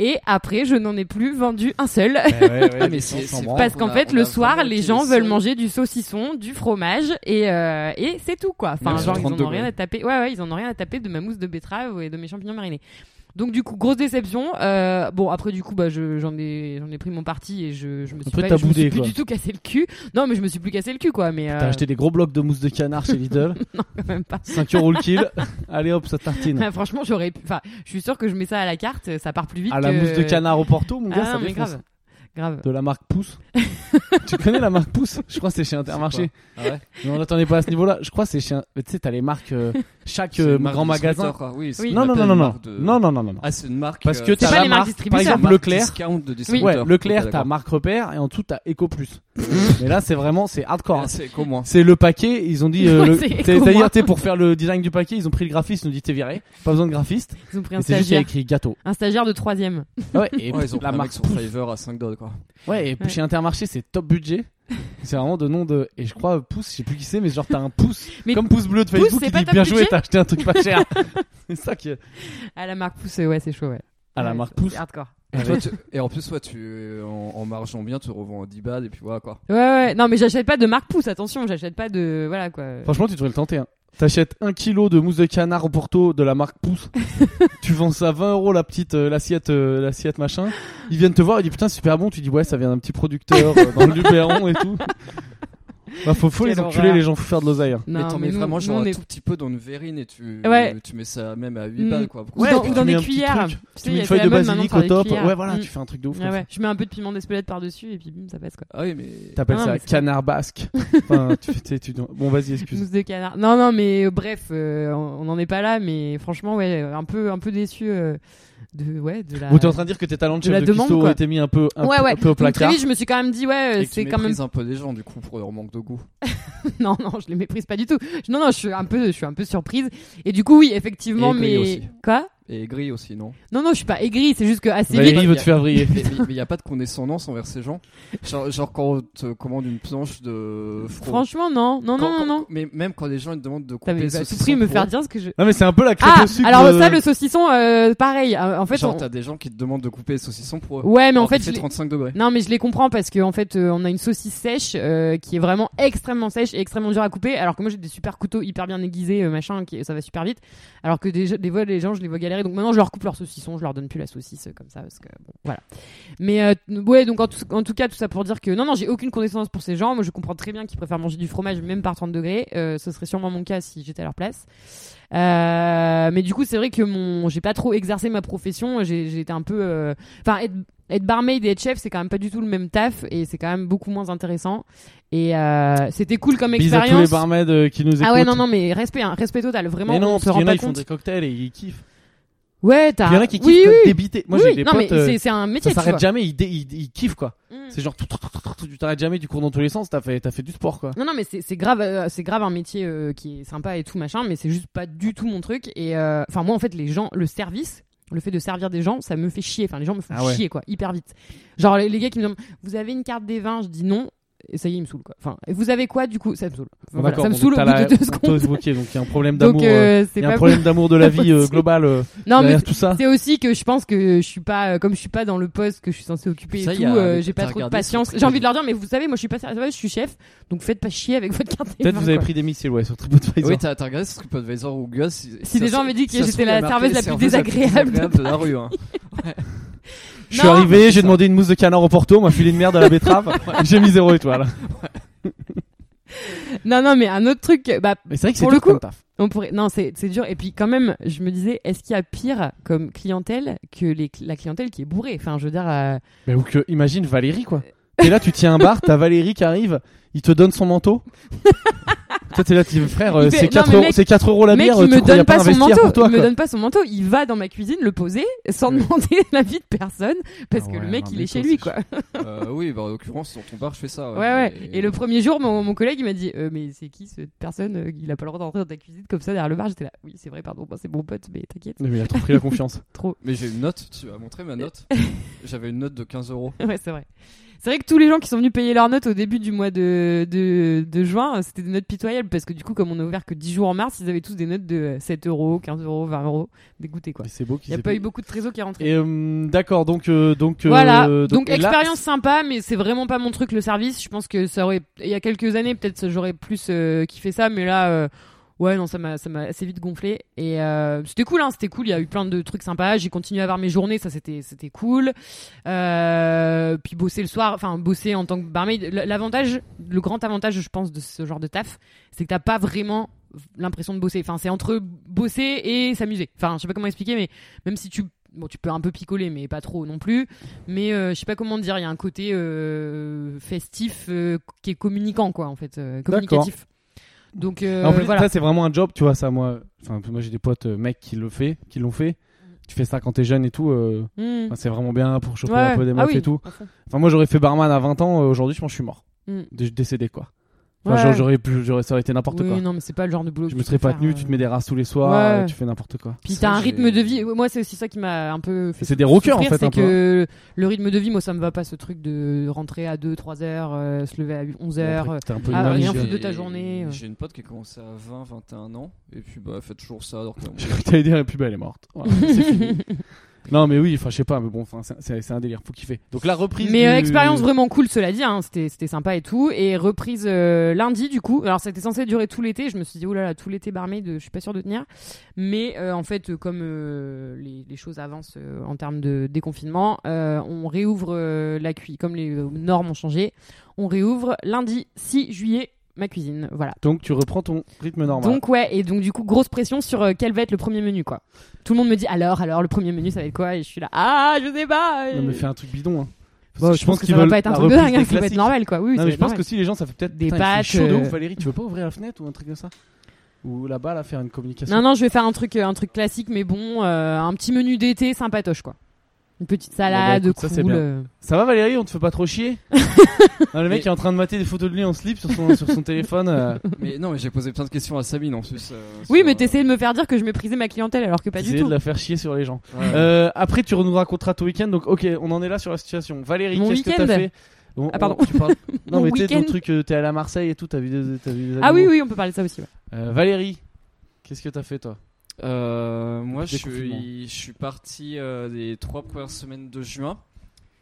[SPEAKER 2] Et après, je n'en ai plus vendu un seul.
[SPEAKER 3] Ah, mais c'est- c'est
[SPEAKER 2] Parce qu'en
[SPEAKER 3] a-
[SPEAKER 2] fait, le
[SPEAKER 3] a
[SPEAKER 2] soir, les gens veulent manger du saucisson, du fromage et, euh, et c'est tout quoi. Enfin, genre, ils en
[SPEAKER 3] 30
[SPEAKER 2] ont rien à taper. Ouais, ouais, ils en ont rien à taper de ma mousse de betterave et de mes champignons marinés. Donc du coup, grosse déception. Euh, bon, après du coup, bah, je- j'en ai, j'en ai pris mon parti et je, je me suis,
[SPEAKER 1] Après,
[SPEAKER 2] pas, je me suis
[SPEAKER 1] boudé,
[SPEAKER 2] plus du tout cassé le cul. Non, mais je me suis plus cassé le cul quoi. Mais
[SPEAKER 1] T'as
[SPEAKER 2] euh,
[SPEAKER 1] acheté des gros blocs de mousse de canard chez Lidl.
[SPEAKER 2] quand même pas.
[SPEAKER 1] 5 euros le kill. Allez hop, ça tartine.
[SPEAKER 2] Ah, franchement, j'aurais pu. Enfin, je suis sûr que je mets ça à la carte, ça part plus vite.
[SPEAKER 1] À la mousse de canard au Porto, mon gars,
[SPEAKER 2] Ah,
[SPEAKER 1] ça
[SPEAKER 2] non, mais grave. Grave.
[SPEAKER 1] de la marque Pouce. tu connais la marque Pouce Je crois que c'est chez Intermarché.
[SPEAKER 3] Ah ouais?
[SPEAKER 1] Non, attendez pas à ce niveau-là. Je crois que c'est chez. Tu sais, t'as les marques. euh, chaque euh,
[SPEAKER 3] marque
[SPEAKER 1] grand magasin.
[SPEAKER 3] Oui, c'est ce
[SPEAKER 1] Non,
[SPEAKER 3] qu'on
[SPEAKER 1] non,
[SPEAKER 3] appelle
[SPEAKER 1] non, non,
[SPEAKER 3] une
[SPEAKER 1] non.
[SPEAKER 3] marque de-
[SPEAKER 1] Non, non, non, non, non.
[SPEAKER 3] Ah, c'est une marque.
[SPEAKER 1] Parce que
[SPEAKER 3] euh,
[SPEAKER 2] C'est
[SPEAKER 1] t'as
[SPEAKER 2] pas
[SPEAKER 1] la
[SPEAKER 2] les marques
[SPEAKER 1] marque, par
[SPEAKER 2] distributeurs.
[SPEAKER 1] exemple
[SPEAKER 3] marque
[SPEAKER 1] Leclerc.
[SPEAKER 3] discount de distributeur.
[SPEAKER 1] Ouais, Leclerc, t'as marque repère et en tout t'as Eco Plus. Mais là, c'est vraiment, c'est hardcore. hein.
[SPEAKER 3] Ah, C'est comment?
[SPEAKER 1] C'est le paquet, ils ont dit. euh,
[SPEAKER 2] Ouais,
[SPEAKER 1] le-
[SPEAKER 2] c'est
[SPEAKER 1] t'es-
[SPEAKER 2] Eco, moi.
[SPEAKER 1] C'est-à-dire, t'es pour faire le design du paquet, ils ont pris le graphiste, ils ont dit t'es viré, pas besoin de graphiste.
[SPEAKER 2] Ils ont pris un
[SPEAKER 1] Et c'est juste y a
[SPEAKER 2] stagiaire.
[SPEAKER 1] écrit gâteau.
[SPEAKER 2] Un stagiaire de troisième.
[SPEAKER 1] Ouais, et
[SPEAKER 3] Ouais, ils ont pris
[SPEAKER 1] la
[SPEAKER 3] mec
[SPEAKER 1] marque
[SPEAKER 3] sur
[SPEAKER 1] Pouce.
[SPEAKER 3] Fiverr à 5 dollars quoi.
[SPEAKER 1] Ouais, et
[SPEAKER 2] Ouais.
[SPEAKER 1] chez Intermarché, c'est top budget. C'est vraiment de nom de. Et je crois pouce, je sais plus qui c'est, mais genre t'as un pouce.
[SPEAKER 2] Mais
[SPEAKER 1] comme pouce bleu de
[SPEAKER 2] pouce,
[SPEAKER 1] Facebook qui
[SPEAKER 2] pas
[SPEAKER 1] dit
[SPEAKER 2] top
[SPEAKER 1] bien joué,
[SPEAKER 2] budget
[SPEAKER 1] t'as acheté un truc pas cher. c'est ça qui est.
[SPEAKER 2] À la marque Pouce, ouais, c'est chaud, ouais.
[SPEAKER 1] À la
[SPEAKER 2] Ouais,
[SPEAKER 1] marque Pouce.
[SPEAKER 2] hardcore.
[SPEAKER 3] Et,
[SPEAKER 1] Ouais.
[SPEAKER 3] toi, tu- et en plus, toi, tu, en, en margeant bien, tu revends à 10 balles et puis voilà quoi.
[SPEAKER 2] Ouais, ouais. Non, mais j'achète pas de marque Pouce, attention, j'achète pas de. Voilà quoi.
[SPEAKER 1] Franchement, tu devrais le tenter. Hein. T'achètes un kilo de mousse de canard au Porto de la marque Pouce. tu vends ça à 20 euros la petite euh, l'assiette euh, l'assiette machin. Ils viennent te voir, ils disent putain super bon. Tu dis ouais ça vient d'un petit producteur euh, dans le Luberon et tout. Bah faut, faut les enculer les gens, faut faire de l'oseille. hein.
[SPEAKER 2] Non,
[SPEAKER 3] mais t'en mets
[SPEAKER 2] nous-
[SPEAKER 3] vraiment
[SPEAKER 2] nous,
[SPEAKER 3] genre
[SPEAKER 2] on
[SPEAKER 3] un
[SPEAKER 2] est-
[SPEAKER 3] tout petit peu dans une verrine et tu,
[SPEAKER 2] Ouais.
[SPEAKER 3] tu mets ça même à 8
[SPEAKER 2] Mm.
[SPEAKER 3] balles quoi.
[SPEAKER 2] Ou
[SPEAKER 1] Ouais,
[SPEAKER 2] dans,
[SPEAKER 1] puis
[SPEAKER 2] ou
[SPEAKER 1] tu
[SPEAKER 2] dans
[SPEAKER 1] mets
[SPEAKER 2] des
[SPEAKER 1] un petit
[SPEAKER 2] cuillères.
[SPEAKER 1] truc.
[SPEAKER 2] Tu
[SPEAKER 1] Tu
[SPEAKER 2] sais,
[SPEAKER 1] mets
[SPEAKER 2] il y
[SPEAKER 1] une
[SPEAKER 2] a
[SPEAKER 1] feuille
[SPEAKER 2] la
[SPEAKER 1] de
[SPEAKER 2] mode maintenant
[SPEAKER 1] basilic
[SPEAKER 2] faire
[SPEAKER 1] au
[SPEAKER 2] des
[SPEAKER 1] top.
[SPEAKER 2] cuillères.
[SPEAKER 1] Ouais voilà,
[SPEAKER 2] Mm.
[SPEAKER 1] tu fais un truc de ouf.
[SPEAKER 2] Ouais,
[SPEAKER 1] comme
[SPEAKER 2] ouais.
[SPEAKER 1] ça.
[SPEAKER 2] Je mets un peu de piment d'Espelette par-dessus et puis bim, ça passe quoi.
[SPEAKER 3] Ah oui, mais.
[SPEAKER 1] T'appelles
[SPEAKER 2] Ah,
[SPEAKER 1] ça
[SPEAKER 2] mais c'est-
[SPEAKER 1] canard basque. enfin, tu, tu sais, tu- Bon vas-y excuse.
[SPEAKER 2] Mousse de canard. Non, non, mais euh, bref, euh, on n'en est pas là, mais franchement, ouais, un peu, un peu déçu euh, de, ouais, de la.
[SPEAKER 1] Ou t'es en train de dire que tes talents de
[SPEAKER 2] de
[SPEAKER 1] chef
[SPEAKER 2] la
[SPEAKER 1] de
[SPEAKER 2] demande,
[SPEAKER 1] cuistot ont
[SPEAKER 2] quoi.
[SPEAKER 1] été mis un peu un,
[SPEAKER 2] ouais,
[SPEAKER 1] peu-
[SPEAKER 2] ouais.
[SPEAKER 1] un peu au
[SPEAKER 2] Donc, très
[SPEAKER 1] placard.
[SPEAKER 2] vite, je me suis quand même dit, ouais, c'est quand même.
[SPEAKER 3] un peu les gens du coup pour leur manque de goût.
[SPEAKER 2] non, non, je les méprise pas du tout. Non, non, je suis un peu, je suis un peu surprise. Et du coup, oui, effectivement, mais
[SPEAKER 3] aussi.
[SPEAKER 2] quoi?
[SPEAKER 3] Et gris aussi, non?
[SPEAKER 2] Non, non, je suis pas aigrie. C'est juste que assez
[SPEAKER 1] Valérie
[SPEAKER 2] vite.
[SPEAKER 1] veut te faire vriller.
[SPEAKER 3] Mais il n'y a pas de condescendance envers ces gens? Genre, genre quand on te commande une planche de.
[SPEAKER 2] Franchement, non, non, non, non, non.
[SPEAKER 3] Mais même quand les gens ils te demandent de couper
[SPEAKER 2] mais
[SPEAKER 3] le
[SPEAKER 2] à tout
[SPEAKER 3] saucisson
[SPEAKER 2] prix me
[SPEAKER 3] pour
[SPEAKER 2] faire
[SPEAKER 3] eux,
[SPEAKER 2] dire ce que je.
[SPEAKER 1] Non mais c'est un peu la crêpe
[SPEAKER 2] Ah,
[SPEAKER 1] au sucre.
[SPEAKER 2] alors
[SPEAKER 1] de-
[SPEAKER 2] ça, le saucisson, euh, pareil. Euh, En fait,
[SPEAKER 3] genre
[SPEAKER 2] on-
[SPEAKER 3] t'as des gens qui te demandent de couper les saucissons pour eux.
[SPEAKER 2] ouais, mais en
[SPEAKER 3] Alors
[SPEAKER 2] fait,
[SPEAKER 3] qu'il
[SPEAKER 2] je
[SPEAKER 3] fait
[SPEAKER 2] les-
[SPEAKER 3] 35 degrés.
[SPEAKER 2] Non, mais je les comprends parce que en fait, euh, on a une saucisse sèche euh, qui est vraiment extrêmement sèche et extrêmement dure à couper. Alors que moi, j'ai des super couteaux hyper bien aiguisés, euh, machin, qui ça va super vite. Alors que des, des fois, les gens, je les vois galérer. Donc maintenant, je leur coupe leur saucisson, je leur donne plus la saucisse euh, comme ça parce que bon, voilà. Mais euh, ouais, donc en tout, en tout cas, tout ça pour dire que non, non, j'ai aucune connaissance pour ces gens. Moi, je comprends très bien qu'ils préfèrent manger du fromage même par 30 degrés. Euh, ce serait sûrement mon cas si j'étais à leur place. Euh, mais du coup, c'est vrai que mon, j'ai pas trop exercé ma profession. J'ai, été un peu, enfin, être, être barmaid et être chef, c'est quand même pas du tout le même taf et c'est quand même beaucoup moins intéressant. Et euh, c'était cool comme
[SPEAKER 1] Bise à tous les
[SPEAKER 2] expérience.
[SPEAKER 1] barmaids qui nous écoutent.
[SPEAKER 2] Ah ouais, non, non, mais respect, hein, respect total. Vraiment,
[SPEAKER 1] mais non,
[SPEAKER 2] on se rend
[SPEAKER 1] qu'il y en a,
[SPEAKER 2] pas
[SPEAKER 1] ils font
[SPEAKER 2] compte.
[SPEAKER 1] des cocktails et ils kiffent.
[SPEAKER 2] Ouais, t'as.
[SPEAKER 1] Il y en a qui kiffent
[SPEAKER 2] oui, oui,
[SPEAKER 1] débiter. Moi
[SPEAKER 2] oui,
[SPEAKER 1] j'ai des
[SPEAKER 2] non,
[SPEAKER 1] potes,
[SPEAKER 2] mais
[SPEAKER 1] euh,
[SPEAKER 2] c'est, un métier.
[SPEAKER 1] ça
[SPEAKER 2] tu
[SPEAKER 1] s'arrête jamais, ils, ils, ils kiffent quoi.
[SPEAKER 2] Mm.
[SPEAKER 1] C'est genre, tu t'arrêtes jamais, du cours dans tous les sens, t'as fait, t'as fait du sport quoi.
[SPEAKER 2] Non, non, mais c'est c'est grave, euh, c'est grave un métier euh, qui est sympa et tout machin, mais c'est juste pas du tout mon truc. Et euh, enfin, moi, en fait, les gens, le service, le fait de servir des gens, ça me fait chier. Enfin, les gens me font
[SPEAKER 1] Ah ouais.
[SPEAKER 2] chier, quoi, hyper vite. Genre, les, les gars qui me demandent, vous avez une carte des vins? Je dis non. Et ça y est, il me saoule, quoi. Enfin, et vous avez quoi, du coup? Ça me. Enfin, voilà,
[SPEAKER 1] d'accord,
[SPEAKER 2] ça me saoule au bout
[SPEAKER 1] la-
[SPEAKER 2] de deux
[SPEAKER 1] toi,
[SPEAKER 2] secondes.
[SPEAKER 1] Ok, donc il y a un problème d'amour. euh,
[SPEAKER 2] euh,
[SPEAKER 1] Il y a un problème d'amour de la vie euh, globale euh,
[SPEAKER 2] Non, mais
[SPEAKER 1] tout ça.
[SPEAKER 2] c'est aussi que je pense que je suis pas, euh, comme je suis pas dans le poste que je suis censé occuper
[SPEAKER 3] Ça,
[SPEAKER 2] et tout, euh, j'ai pas trop de patience. J'ai envie de leur dire, mais vous savez, moi, je suis pas sérieuse, je suis chef, donc faites pas chier avec votre carte
[SPEAKER 1] Peut-être vous avez pris des missiles, ouais, sur TripAdvisor.
[SPEAKER 3] Oui, t'as regardé sur TripAdvisor ou Gus Si,
[SPEAKER 2] des gens avaient dit que j'étais la serveuse la plus désagréable de
[SPEAKER 3] de la rue.
[SPEAKER 1] Je suis
[SPEAKER 2] Non,
[SPEAKER 1] arrivé, j'ai demandé une mousse de canard au Porto, on m'a filé une merde à la betterave, j'ai mis zéro étoile.
[SPEAKER 2] Non, non, mais un autre truc, bah,
[SPEAKER 1] Mais c'est vrai que c'est
[SPEAKER 2] Pour le
[SPEAKER 1] dur
[SPEAKER 2] coup-
[SPEAKER 1] comme taf.
[SPEAKER 2] on pourrait, non, c'est, c'est dur. Et puis, quand même, je me disais, est-ce qu'il y a pire comme clientèle que les, la clientèle qui est bourrée? Enfin, je veux dire, euh,
[SPEAKER 1] Mais ou que, imagine Valérie quoi. T'es là, tu tiens un bar, t'as Valérie qui arrive, il te donne son manteau. Toi t'es là, tu dis frère, euh, c'est
[SPEAKER 2] non,
[SPEAKER 1] 4
[SPEAKER 2] mais
[SPEAKER 1] euros,
[SPEAKER 2] mec-
[SPEAKER 1] c'est 4 euros la
[SPEAKER 2] mec,
[SPEAKER 1] bière,
[SPEAKER 2] il
[SPEAKER 1] tu
[SPEAKER 2] me donne
[SPEAKER 1] pas
[SPEAKER 2] son manteau.
[SPEAKER 1] toi
[SPEAKER 2] il me donne pas son manteau. Il va dans ma cuisine le poser sans demander l'avis de personne parce
[SPEAKER 1] Ah
[SPEAKER 2] que le mec,
[SPEAKER 1] non,
[SPEAKER 2] il est chez lui, quoi.
[SPEAKER 3] Euh, oui, bah, en l'occurrence, sur ton bar, je fais ça.
[SPEAKER 2] Ouais, ouais. Et le premier jour, mon, mon collègue, il m'a dit, euh, mais c'est qui cette personne euh, Il a pas le droit d'entrer dans ta cuisine comme ça derrière le bar. J'étais là, oui, c'est vrai, pardon, c'est mon pote, mais t'inquiète,
[SPEAKER 1] Mais il a trop pris la confiance.
[SPEAKER 2] trop.
[SPEAKER 3] Mais j'ai une note, tu vas montrer ma note. J'avais une note de 15 euros.
[SPEAKER 2] Ouais, c'est vrai. C'est vrai que tous les gens qui sont venus payer leurs notes au début du mois de, de, de juin, c'était des notes pitoyables parce que du coup, comme on a ouvert que 10 jours en mars, ils avaient tous des notes de 7 euros, 15 euros, 20 euros. Dégoûté quoi.
[SPEAKER 1] C'est beau
[SPEAKER 2] Il n'y a pas eu beaucoup de trésors qui est rentré.
[SPEAKER 1] Euh, d'accord, donc euh, donc euh,
[SPEAKER 2] voilà, donc,
[SPEAKER 1] là,
[SPEAKER 2] expérience sympa, mais c'est vraiment pas mon truc le service. Je pense que ça aurait, il y a quelques années peut-être j'aurais plus euh, kiffé ça, mais là, euh, ouais non, ça m'a, ça m'a assez vite gonflé. Et euh, c'était cool, hein, c'était cool. Il y a eu plein de trucs sympas. J'ai continué à avoir mes journées, ça c'était, c'était cool. Euh, puis bosser le soir, enfin bosser en tant que barmaid. L'avantage, le grand avantage, je pense, de ce genre de taf, c'est que t'as pas vraiment l'impression de bosser. Enfin, c'est entre bosser et s'amuser. Enfin, je sais pas comment expliquer, mais même si tu bon, tu peux un peu picoler, mais pas trop non plus. Mais euh, je sais pas comment dire, il y a un côté euh, festif euh, qui est communicant, quoi, en fait, euh, communicatif. Donc euh,
[SPEAKER 1] en plus,
[SPEAKER 2] voilà.
[SPEAKER 1] ça, c'est vraiment un job, tu vois, ça, moi. Enfin, moi, j'ai des potes euh, mecs qui le fait, qui l'ont fait. Tu fais ça quand t'es jeune et tout. euh,
[SPEAKER 2] Mm.
[SPEAKER 1] enfin, c'est vraiment bien pour choper
[SPEAKER 2] Ouais,
[SPEAKER 1] un peu des
[SPEAKER 2] ah
[SPEAKER 1] meufs
[SPEAKER 2] oui,
[SPEAKER 1] et tout. Enfin, moi, j'aurais fait barman à 20 ans. euh, Aujourd'hui, je pense que je suis mort.
[SPEAKER 2] Mm.
[SPEAKER 1] Dé- Décédé, quoi. Enfin,
[SPEAKER 2] Ouais.
[SPEAKER 1] j'aurais pu, j'aurais, ça aurait été n'importe
[SPEAKER 2] Oui,
[SPEAKER 1] quoi.
[SPEAKER 2] non, mais c'est pas le genre de boulot.
[SPEAKER 1] Je
[SPEAKER 2] que
[SPEAKER 1] me serais pas tenu,
[SPEAKER 2] euh.
[SPEAKER 1] tu te mets des races tous les soirs,
[SPEAKER 2] Ouais.
[SPEAKER 1] euh, tu fais n'importe quoi.
[SPEAKER 2] Puis t'as un rythme de vie. Moi, c'est aussi ça qui m'a un peu fait.
[SPEAKER 1] C'est des rockers, en fait, un
[SPEAKER 2] C'est que le rythme de vie, moi, ça me va pas ce truc de rentrer à 2-3 heures, euh, se lever à 11 heures. Ah,
[SPEAKER 1] une
[SPEAKER 2] rien foutre de ta journée, euh.
[SPEAKER 3] J'ai une pote qui a commencé à 20, 21 ans, et puis bah, elle fait toujours ça. Alors que...
[SPEAKER 1] Je crois que t'allais dire, et puis bah, elle est morte. Voilà, c'est fini. Non, mais oui, enfin, je sais pas, mais bon, c'est- un délire, faut kiffer. Donc la reprise.
[SPEAKER 2] Mais
[SPEAKER 1] du-
[SPEAKER 2] euh, expérience vraiment cool, cela dit, hein, c'était sympa et tout. Et reprise euh, lundi, du coup. Alors, c'était censé durer tout l'été. Je me suis dit, oh là là, tout l'été barmaid, je suis pas sûre de tenir. Mais euh, en fait, comme les, les choses avancent en termes de déconfinement, on réouvre la. Comme les normes ont changé, on réouvre lundi 6 juillet ma cuisine. Voilà.
[SPEAKER 1] Donc tu reprends ton rythme normal.
[SPEAKER 2] Donc ouais, et donc du coup grosse pression sur euh, quel va être le premier menu quoi. Tout le monde me dit alors alors le premier menu ça va être quoi? Et je suis là ah je sais pas.
[SPEAKER 1] Non, mais fais un truc bidon. Hein.
[SPEAKER 2] Bon, je pense que ça va pas être un truc de dingue, hein,
[SPEAKER 1] des
[SPEAKER 2] ça va être
[SPEAKER 1] classiques.
[SPEAKER 2] normal quoi. Oui,
[SPEAKER 1] Non, mais je pense
[SPEAKER 2] normal.
[SPEAKER 1] que si les gens, ça fait peut-être
[SPEAKER 2] Des pâtes,
[SPEAKER 1] chaud de
[SPEAKER 2] euh,
[SPEAKER 1] ouf, Valérie. Tu veux pas ouvrir la fenêtre ou un truc comme ça? Ou là-bas, là, faire une communication.
[SPEAKER 2] Non non, je vais faire un truc euh, un truc classique mais bon, euh, un petit menu d'été sympatoche quoi. Une petite salade
[SPEAKER 1] écoute, ça, c'est
[SPEAKER 2] cool.
[SPEAKER 1] bien. Ça va, Valérie On te fait pas trop chier Non, Le mec est en train de mater des photos de lui en slip sur son, sur son téléphone. euh,
[SPEAKER 3] Mais non, mais j'ai posé plein de questions à Sabine en plus. euh,
[SPEAKER 2] Oui,
[SPEAKER 3] sur,
[SPEAKER 2] mais
[SPEAKER 3] euh,
[SPEAKER 2] t'essayais de me faire dire que je méprisais ma clientèle alors que pas du tout.
[SPEAKER 1] de la faire chier sur les gens.
[SPEAKER 3] ouais.
[SPEAKER 1] Euh, après, tu nous raconteras ton week-end. Donc, ok, on en est là sur la situation. Valérie,
[SPEAKER 2] Mon
[SPEAKER 1] qu'est-ce que t'as
[SPEAKER 2] week-end
[SPEAKER 1] fait On-
[SPEAKER 2] Ah, pardon.
[SPEAKER 1] on- tu parles- Non, mais sais, ton truc, t'es allé à Marseille et tout, t'as vu des, t'as vu des
[SPEAKER 2] Ah oui oui, on peut parler de ça aussi. ouais.
[SPEAKER 1] Euh, Valérie, qu'est-ce que t'as fait toi?
[SPEAKER 3] Euh, moi, je suis, je suis parti euh, les trois premières semaines de juin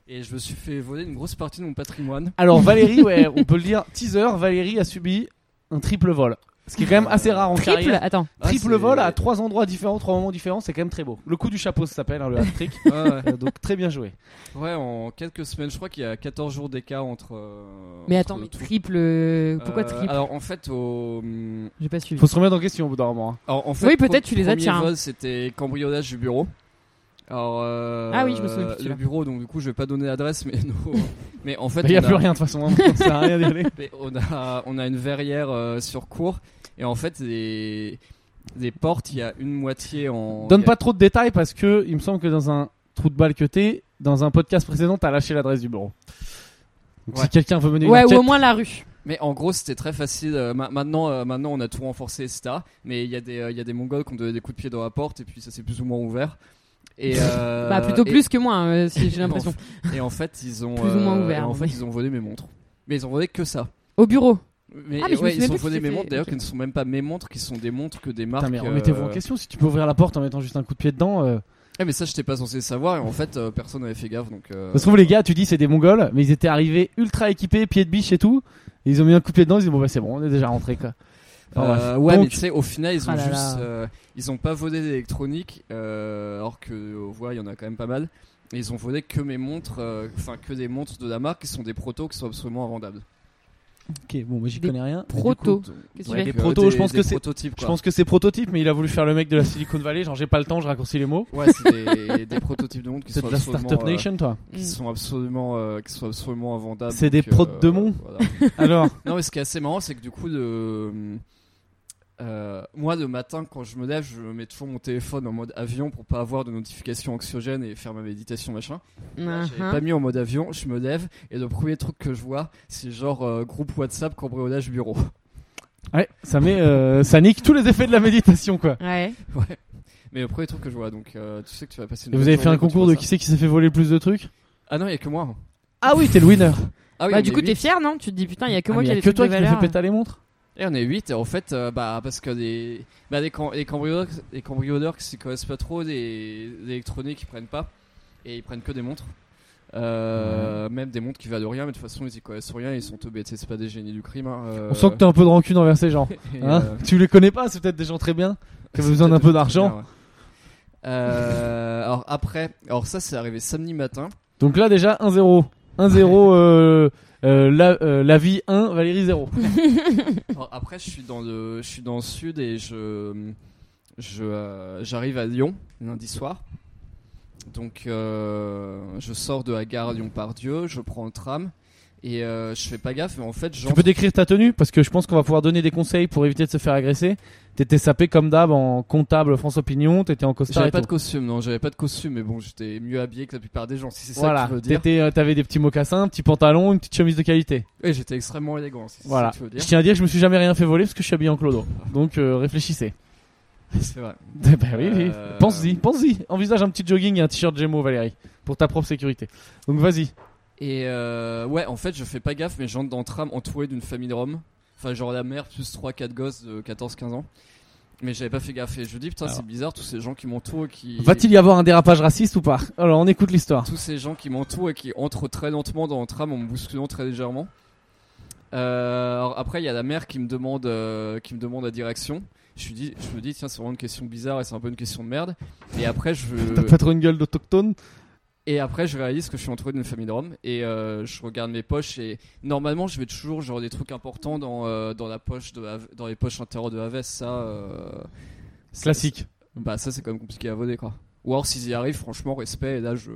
[SPEAKER 3] et je me suis fait voler une grosse partie de mon patrimoine.
[SPEAKER 1] Alors, Valérie, ouais, on peut le dire, teaser, Valérie a subi un triple vol. Ce qui est quand même assez rare en
[SPEAKER 2] Triple,
[SPEAKER 1] carrière.
[SPEAKER 2] attends.
[SPEAKER 3] Ah,
[SPEAKER 1] Triple vol à trois endroits différents, trois moments différents, c'est quand même très beau. Le coup du chapeau, ça s'appelle, hein, le hat-trick.
[SPEAKER 3] Ouais.
[SPEAKER 1] Euh, donc très bien joué.
[SPEAKER 3] Ouais, en quelques semaines, je crois qu'il y a 14 jours d'écart entre. euh,
[SPEAKER 2] Mais
[SPEAKER 3] entre
[SPEAKER 2] attends, mais triple. euh, Pourquoi
[SPEAKER 3] Euh,
[SPEAKER 2] triple
[SPEAKER 3] Alors en fait, au.
[SPEAKER 2] J'ai pas suivi.
[SPEAKER 1] Faut se remettre en question au bout d'un moment. hein.
[SPEAKER 3] alors, en fait,
[SPEAKER 2] Oui, peut-être tu les as,
[SPEAKER 3] premier
[SPEAKER 2] tiens.
[SPEAKER 3] vol, c'était cambriolage du bureau. Alors, euh,
[SPEAKER 2] Ah oui, je me souviens plus
[SPEAKER 3] Le bureau, donc du coup, je vais pas donner l'adresse, mais mais en fait,
[SPEAKER 1] Il y a
[SPEAKER 3] on
[SPEAKER 1] plus rien de toute façon, hein, ça à rien.
[SPEAKER 3] Mais on a, on a une verrière euh, sur cours et en fait les portes il y a une moitié en.
[SPEAKER 1] Donne
[SPEAKER 3] a-
[SPEAKER 1] pas trop de détails parce que il me semble que dans un trou de balle que t'es, dans un podcast précédent, t'as lâché l'adresse du bureau. Donc
[SPEAKER 3] Ouais.
[SPEAKER 1] si quelqu'un veut mener
[SPEAKER 2] Ouais,
[SPEAKER 1] une
[SPEAKER 2] ou
[SPEAKER 1] enquête,
[SPEAKER 2] au moins la rue.
[SPEAKER 3] Mais en gros c'était très facile. euh, ma- maintenant, euh, maintenant on a tout renforcé etc. Mais il y a des, euh, il y a des Mongols qui ont donné des coups de pied dans la porte et puis ça s'est plus ou moins ouvert. Et euh,
[SPEAKER 2] Bah plutôt
[SPEAKER 3] et-
[SPEAKER 2] plus que moi, euh, si j'ai l'impression.
[SPEAKER 3] Et en fait ils ont
[SPEAKER 2] Plus ou moins ouvert,
[SPEAKER 3] En fait ils ont volé mes montres. Mais ils ont volé que ça.
[SPEAKER 2] Au bureau.
[SPEAKER 3] Mais,
[SPEAKER 2] Ah, mais je
[SPEAKER 3] ouais, ils ont
[SPEAKER 2] plus
[SPEAKER 3] volé
[SPEAKER 2] que
[SPEAKER 3] mes
[SPEAKER 2] c'était-
[SPEAKER 3] montres d'ailleurs
[SPEAKER 2] ok.
[SPEAKER 3] qui ne sont même pas mes montres, qui sont des montres que des marques.
[SPEAKER 1] Putain, mais remettez-vous en
[SPEAKER 3] euh,
[SPEAKER 1] question. Si tu peux ouvrir la porte en mettant juste un coup de pied dedans. euh,
[SPEAKER 3] Eh, mais ça j'étais pas censé savoir et en fait euh, personne n'avait fait gaffe donc. euh,
[SPEAKER 1] Ça se trouve, les gars, tu dis c'est des mongols, mais ils étaient arrivés ultra équipés, pieds de biche et tout. Et ils ont mis un coup de pied dedans, ils disent bon bah c'est bon, on est déjà rentré quoi. Enfin,
[SPEAKER 3] ouais,
[SPEAKER 1] Donc-
[SPEAKER 3] mais tu sais, au final, ils ont
[SPEAKER 2] Ah là
[SPEAKER 3] juste.
[SPEAKER 2] là.
[SPEAKER 3] ils ont pas volé d'électronique, alors que, on voit, il y en a quand même pas mal. Et ils ont volé que mes montres, enfin, que des montres de la marque qui sont des protos qui sont absolument invendables.
[SPEAKER 1] Ok, bon, moi j'y
[SPEAKER 2] Des
[SPEAKER 1] connais rien.
[SPEAKER 2] Proto.
[SPEAKER 3] Coup,
[SPEAKER 2] Qu'est-ce que
[SPEAKER 1] Ouais,
[SPEAKER 2] tu
[SPEAKER 1] des
[SPEAKER 3] euh,
[SPEAKER 1] protos, je pense
[SPEAKER 3] des
[SPEAKER 1] que c'est- Je pense que c'est prototype, mais il a voulu faire le mec de la Silicon Valley. Genre j'ai pas le temps, je raccourcis les mots.
[SPEAKER 3] Ouais, c'est des, des prototypes de montres qui
[SPEAKER 1] C'est
[SPEAKER 3] sont
[SPEAKER 1] de la
[SPEAKER 3] absolument.
[SPEAKER 1] Startup
[SPEAKER 3] euh,
[SPEAKER 1] Nation, toi.
[SPEAKER 3] qui sont absolument, euh, qui sont absolument invendables.
[SPEAKER 1] C'est des protes de mon
[SPEAKER 3] voilà.
[SPEAKER 1] Alors,
[SPEAKER 3] Non, mais ce qui est assez marrant, c'est que du coup, de, euh, moi, le matin, quand je me lève, je mets toujours mon téléphone en mode avion pour pas avoir de notifications anxiogènes et faire ma méditation, machin. Là, j'avais
[SPEAKER 2] Uh-huh.
[SPEAKER 3] pas mis en mode avion, je me lève et le premier truc que je vois, c'est genre euh, groupe WhatsApp cambriolage bureau.
[SPEAKER 1] ouais, ça met, euh, ça nique tous les effets de la méditation quoi.
[SPEAKER 2] Ouais.
[SPEAKER 3] ouais. Mais le premier truc que je vois, donc euh, tu sais que tu vas passer une
[SPEAKER 1] Et vous avez fait un concours de qui c'est qui s'est fait voler le plus de trucs
[SPEAKER 3] Ah non, il y a que moi.
[SPEAKER 1] Ah oui, t'es le winner.
[SPEAKER 3] Ah oui,
[SPEAKER 2] bah du coup t'es fier non? Tu te dis putain il y a que
[SPEAKER 1] Ah,
[SPEAKER 2] moi qui
[SPEAKER 1] y
[SPEAKER 2] a
[SPEAKER 1] a
[SPEAKER 2] des
[SPEAKER 1] que toi qui me fait péter les montres.
[SPEAKER 3] Et on est 8 et en fait, euh, bah, parce que des, bah, des, cam- cambrioleurs, les cambrioleurs qui s'y connaissent pas trop, des, des électroniques ils prennent pas et ils prennent que des montres. Euh, Même des montres qui valent rien, mais de toute façon ils y connaissent rien, ils sont sais, c'est pas des génies du crime. hein, euh,
[SPEAKER 1] On sent que t'as un peu de rancune envers ces gens. Hein tu les connais pas, c'est peut-être des gens très bien. Qui avaient
[SPEAKER 3] c'est
[SPEAKER 1] besoin d'un peu
[SPEAKER 3] des
[SPEAKER 1] d'argent.
[SPEAKER 3] ouais. Alors après, alors ça c'est arrivé samedi matin.
[SPEAKER 1] Donc là déjà 1-0. 1-0 euh, euh, la, euh, la vie 1, Valérie 0.
[SPEAKER 3] Alors après, je suis dans le, je suis dans le sud et je, je, euh, j'arrive à Lyon lundi soir. Donc euh, je sors de la gare Lyon-Pardieu, je prends le tram et euh, je fais pas gaffe, mais en fait
[SPEAKER 1] Tu
[SPEAKER 3] j'entre
[SPEAKER 1] peux décrire ta tenue parce que je pense qu'on va pouvoir donner des conseils pour éviter de se faire agresser. T'étais sapé comme d'hab en comptable France Opinion, t'étais en costard
[SPEAKER 3] J'avais
[SPEAKER 1] et
[SPEAKER 3] pas de costume, non, j'avais pas de costume, mais bon, j'étais mieux habillé que la plupart des gens, si c'est ça
[SPEAKER 1] Voilà,
[SPEAKER 3] que tu veux dire.
[SPEAKER 1] T'étais, euh, t'avais des petits mocassins, un petit pantalon, une petite chemise de qualité.
[SPEAKER 3] Oui, j'étais extrêmement élégant, si c'est
[SPEAKER 1] Voilà.
[SPEAKER 3] ça que tu veux dire.
[SPEAKER 1] Je tiens à dire que je me suis jamais rien fait voler parce que je suis habillé en clodo. Donc euh, réfléchissez.
[SPEAKER 3] C'est vrai.
[SPEAKER 1] Ben oui, oui.
[SPEAKER 3] Euh,
[SPEAKER 1] Pense-y, pense-y. Envisage un petit jogging et un t-shirt Gémeaux, Valérie, pour ta propre sécurité. Donc vas-y.
[SPEAKER 3] Et euh, ouais, en fait, je fais pas gaffe, mais j'entre dans le tram entouré d'une famille de Roms. Enfin, genre la mère plus 3-4 gosses de 14-15 ans. Mais j'avais pas fait gaffe. Et je dis, putain, c'est bizarre, tous ces gens qui m'entourent qui.
[SPEAKER 1] Va-il y avoir un dérapage raciste ou pas? Alors on écoute l'histoire.
[SPEAKER 3] tous ces gens qui m'entourent et qui entrent très lentement dans le tram en me bousculant très légèrement. Euh, alors après, il y a la mère qui me demande, euh, qui me demande la direction. Je, lui dis, je me dis, tiens, c'est vraiment une question bizarre et c'est un peu une question de merde. Et après, je,
[SPEAKER 1] T'as pas trop une gueule d'autochtone?
[SPEAKER 3] Et après, je réalise que je suis entouré d'une famille de Roms et euh, je regarde mes poches et normalement, je vais toujours genre des trucs importants dans, euh, dans la poche de dans les poches intérieures de la veste. Ça, euh,
[SPEAKER 1] Classique.
[SPEAKER 3] bah ça, c'est quand même compliqué à voler quoi. Ou alors s'ils y arrivent, franchement, respect. Et là, je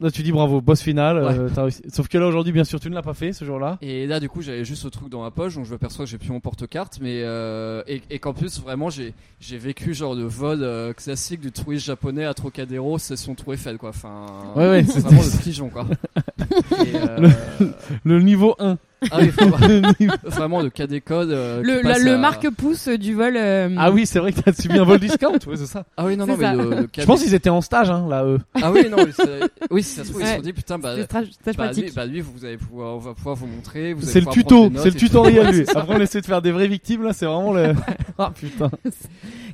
[SPEAKER 1] Là tu dis bravo, boss final. euh. Sauf que là aujourd'hui, bien sûr, tu ne l'as pas fait ce jour-là.
[SPEAKER 3] Et là, du coup, j'avais juste le truc dans ma poche, donc je m'aperçois que j'ai plus mon porte-carte, mais euh, et, et qu'en plus, vraiment, j'ai j'ai vécu genre de vol euh, classique du touriste japonais à Trocadéro, session Tour Eiffel, quoi. Enfin,
[SPEAKER 1] Ouais, ouais,
[SPEAKER 3] c'est
[SPEAKER 1] c'est-
[SPEAKER 3] vraiment le pigeon, quoi. Et, euh,
[SPEAKER 1] Le niveau 1.
[SPEAKER 3] Ah oui, vraiment, vraiment le cas des codes. euh, qui
[SPEAKER 2] Le, la-
[SPEAKER 3] passe
[SPEAKER 2] le
[SPEAKER 3] à-
[SPEAKER 2] marque-pouce du vol. euh,
[SPEAKER 1] ah oui, c'est vrai que t'as subi un vol discount, ouais, c'est ça.
[SPEAKER 3] Ah oui, non, non,
[SPEAKER 2] C'est
[SPEAKER 3] mais
[SPEAKER 2] ça.
[SPEAKER 3] le, le cas
[SPEAKER 1] Je pense
[SPEAKER 3] des-
[SPEAKER 1] qu'ils étaient en stage, hein, là, eux.
[SPEAKER 3] Ah oui, non, mais c'est- oui, si ça se trouve, ils se
[SPEAKER 2] Ouais.
[SPEAKER 3] sont dit, putain, bah.
[SPEAKER 2] c'est stage, stage
[SPEAKER 3] Bah lui,
[SPEAKER 2] pratique.
[SPEAKER 3] bah lui, vous allez pouvoir, on va pouvoir vous montrer. vous allez
[SPEAKER 1] C'est le
[SPEAKER 3] pouvoir prendre
[SPEAKER 1] tuto,
[SPEAKER 3] des notes
[SPEAKER 1] c'est le
[SPEAKER 3] et tout.
[SPEAKER 1] tutoriel, lui. Après, on essaie de faire des vraies victimes, là, c'est vraiment le. Ah putain.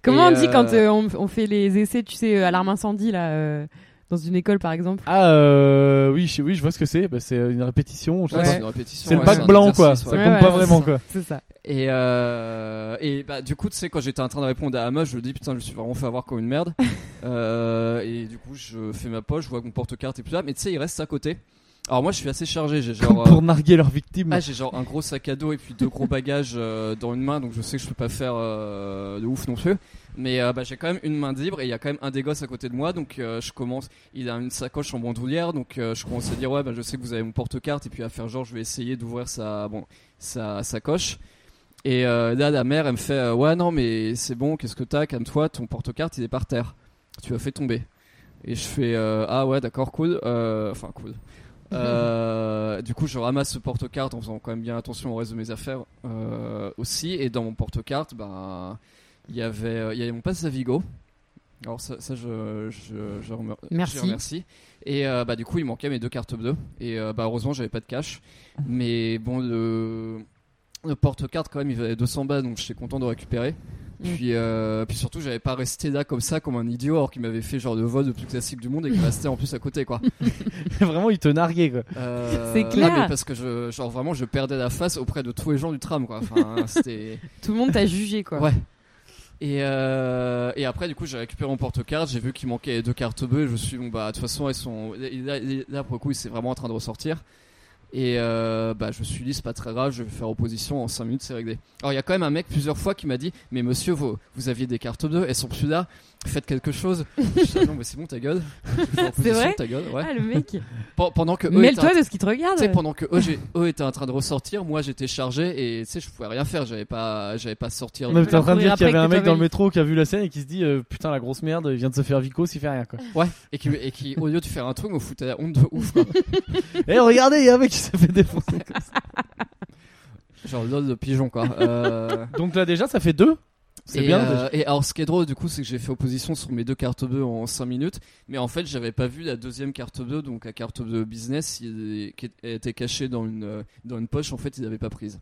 [SPEAKER 2] Comment
[SPEAKER 3] Et,
[SPEAKER 2] on dit
[SPEAKER 3] euh,
[SPEAKER 2] quand euh, on, on fait les essais, tu sais, euh, à l'arme incendie, là, euh, dans une école par exemple
[SPEAKER 1] Ah, euh, oui, je, oui, je vois ce que c'est. Bah, c'est une répétition. je sais
[SPEAKER 3] Ouais,
[SPEAKER 1] pas.
[SPEAKER 3] c'est une répétition.
[SPEAKER 1] C'est le
[SPEAKER 3] ouais,
[SPEAKER 1] bac
[SPEAKER 3] un
[SPEAKER 1] blanc, quoi.
[SPEAKER 3] exercice,
[SPEAKER 1] Ça
[SPEAKER 3] ouais.
[SPEAKER 1] compte
[SPEAKER 2] Ouais,
[SPEAKER 1] pas vraiment, quoi.
[SPEAKER 2] C'est ça.
[SPEAKER 3] Et, euh, et bah du coup tu sais quand j'étais en train de répondre à Ama je me dis putain je me suis vraiment fait avoir comme une merde Euh, et du coup je fais ma poche je vois mon porte-carte est plus là mais tu sais il reste à côté alors moi je suis assez chargé j'ai
[SPEAKER 1] Comme
[SPEAKER 3] genre
[SPEAKER 1] pour narguer leurs victimes.
[SPEAKER 3] ah, j'ai genre un gros sac à dos et puis deux gros bagages euh, dans une main donc je sais que je peux pas faire euh, de ouf non plus mais euh, bah, j'ai quand même une main libre et il y a quand même un des gosses à côté de moi donc euh, je commence il a une sacoche en bandoulière donc euh, je commence à dire ouais bah, je sais que vous avez mon porte-carte et puis à faire genre je vais essayer d'ouvrir sa bon sa sacoche et euh, là, la mère, elle me fait euh, Ouais, non, mais c'est bon, qu'est-ce que t'as Calme-toi, ton porte-carte, il est par terre. Tu l'as fait tomber. Et je fais euh, Ah ouais, d'accord, cool. Enfin, cool. Euh, du coup, je ramasse ce porte-carte en faisant quand même bien attention au reste de mes affaires euh, aussi. Et dans mon porte-carte, bah, il y avait, euh, il y avait mon passe Navigo. Alors ça, ça je, je, je, remer-
[SPEAKER 2] Merci.
[SPEAKER 3] je remercie. Et euh, bah du coup, il manquait mes deux cartes bleues. Et euh, bah heureusement, j'avais pas de cash. Mais bon, le, le porte-carte quand même, il valait 200 balles, donc j'étais content de récupérer.
[SPEAKER 2] Mm.
[SPEAKER 3] Puis, euh, puis surtout, j'avais pas resté là comme ça, comme un idiot, alors qu'il m'avait fait genre de vol le plus classique du monde et qu'il restait en plus à côté, quoi.
[SPEAKER 1] Vraiment, ils te narguaient, quoi.
[SPEAKER 3] Euh,
[SPEAKER 2] C'est clair.
[SPEAKER 3] ah, mais parce que je, genre vraiment, je perdais la face auprès de tous les gens du tram, quoi. Enfin, c'était.
[SPEAKER 2] Tout le monde t'a jugé, quoi.
[SPEAKER 3] Ouais. Et, euh, et après, du coup, j'ai récupéré mon porte-carte. J'ai vu qu'il manquait deux cartes bleues. Et je me suis dit, bon, bah, de toute façon, elles sont. Là, là, pour le coup, c'est vraiment en train de ressortir. Et euh, bah, je me suis dit, c'est pas très grave, je vais faire opposition en 5 minutes, c'est réglé. Alors, il y a quand même un mec plusieurs fois qui m'a dit, mais monsieur, vous, vous aviez des cartes bleues, elles sont plus là, faites quelque chose. je dis, ah non, mais c'est bon, ta gueule. Opposition,
[SPEAKER 2] vrai
[SPEAKER 3] ta gueule, ouais.
[SPEAKER 2] Ah, le mec.
[SPEAKER 3] Pen- Pendant que
[SPEAKER 2] Mêle-toi de ce qui te regarde.
[SPEAKER 3] tu sais, pendant que eux, étaient en train de ressortir, moi j'étais chargé et tu sais, je pouvais rien faire, j'avais pas, j'avais pas sortir.
[SPEAKER 1] Non, mais t'es en train de dire qu'il y avait un mec dans le métro qui a vu la scène et qui se dit euh, Putain, la grosse merde, il vient de se faire Vico, s'il fait rien, quoi.
[SPEAKER 3] Ouais, et qui, et qui, au lieu de faire un truc, me foutait la honte de ouf, quoi.
[SPEAKER 1] Eh, regardez, il y a un mec qui s'est fait défoncer.
[SPEAKER 3] Genre lol de pigeon, quoi. Euh,
[SPEAKER 1] Donc là, déjà, ça fait deux. C'est
[SPEAKER 3] et,
[SPEAKER 1] bien.
[SPEAKER 3] euh, et alors, ce qui est drôle, du coup, c'est que j'ai fait opposition sur mes deux cartes bleues en 5 minutes, mais en fait, j'avais pas vu la deuxième carte bleue, donc la carte bleue business, il- qui était cachée dans une, euh, dans une poche, en fait, ils avaient pas prise.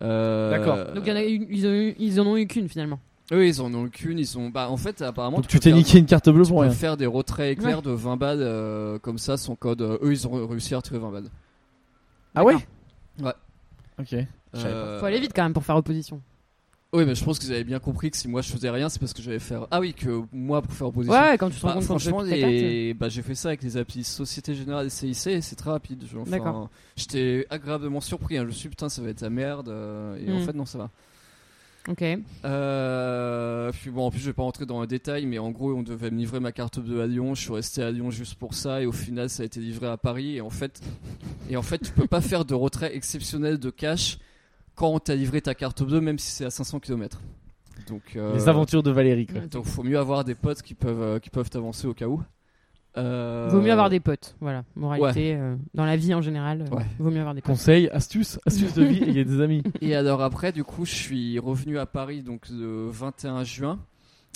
[SPEAKER 3] Euh,
[SPEAKER 1] D'accord.
[SPEAKER 2] Donc il y en a eu- ils, ont eu- ils en ont eu qu'une finalement.
[SPEAKER 3] Eux, ils en ont eu qu'une, ils ont. Bah, en fait, apparemment.
[SPEAKER 1] Donc tu t'es niqué une carte bleue pour rien.
[SPEAKER 3] faire des retraits éclairs de 20 balles euh, comme ça sans code. Euh, eux, ils ont réussi à retirer 20 balles.
[SPEAKER 1] Ah ouais
[SPEAKER 3] Ouais.
[SPEAKER 1] Ok.
[SPEAKER 3] Euh,
[SPEAKER 2] Faut aller vite quand même pour faire opposition.
[SPEAKER 3] Oui, mais je pense que vous avez bien compris que si moi je faisais rien, c'est parce que j'allais faire. Ah oui, que moi pour faire opposition.
[SPEAKER 2] Ouais, quand tu te rends
[SPEAKER 3] Bah,
[SPEAKER 2] compte
[SPEAKER 3] franchement, les- bah, j'ai fait ça avec les applis Société Générale et CIC et c'est très rapide. Enfin,
[SPEAKER 2] D'accord.
[SPEAKER 3] J'étais agréablement surpris. hein. Je me suis putain, ça va être la merde. euh, et en
[SPEAKER 2] Mm.
[SPEAKER 3] fait, non, ça va.
[SPEAKER 2] Ok.
[SPEAKER 3] Euh, puis bon, en plus, je vais pas rentrer dans les détails, mais en gros, on devait me livrer ma carte bleue à Lyon. Je suis resté à Lyon juste pour ça, et au final, ça a été livré à Paris. Et en fait, et en fait, tu peux pas faire de retrait exceptionnel de cash quand on t'a livré ta carte bleue, même si c'est à 500 km. Donc, euh,
[SPEAKER 1] Les aventures de Valérie. Quoi.
[SPEAKER 3] donc, faut mieux avoir des potes qui peuvent, euh, qui peuvent t'avancer au cas où. Euh,
[SPEAKER 2] Vaut mieux avoir des potes. Voilà. Moralité, euh, dans la vie en général, euh,
[SPEAKER 3] Ouais.
[SPEAKER 2] vaut mieux avoir des potes.
[SPEAKER 1] Conseils, astuces, astuces de vie, et il y a des amis.
[SPEAKER 3] Et alors après, du coup, je suis revenu à Paris donc le 21 juin.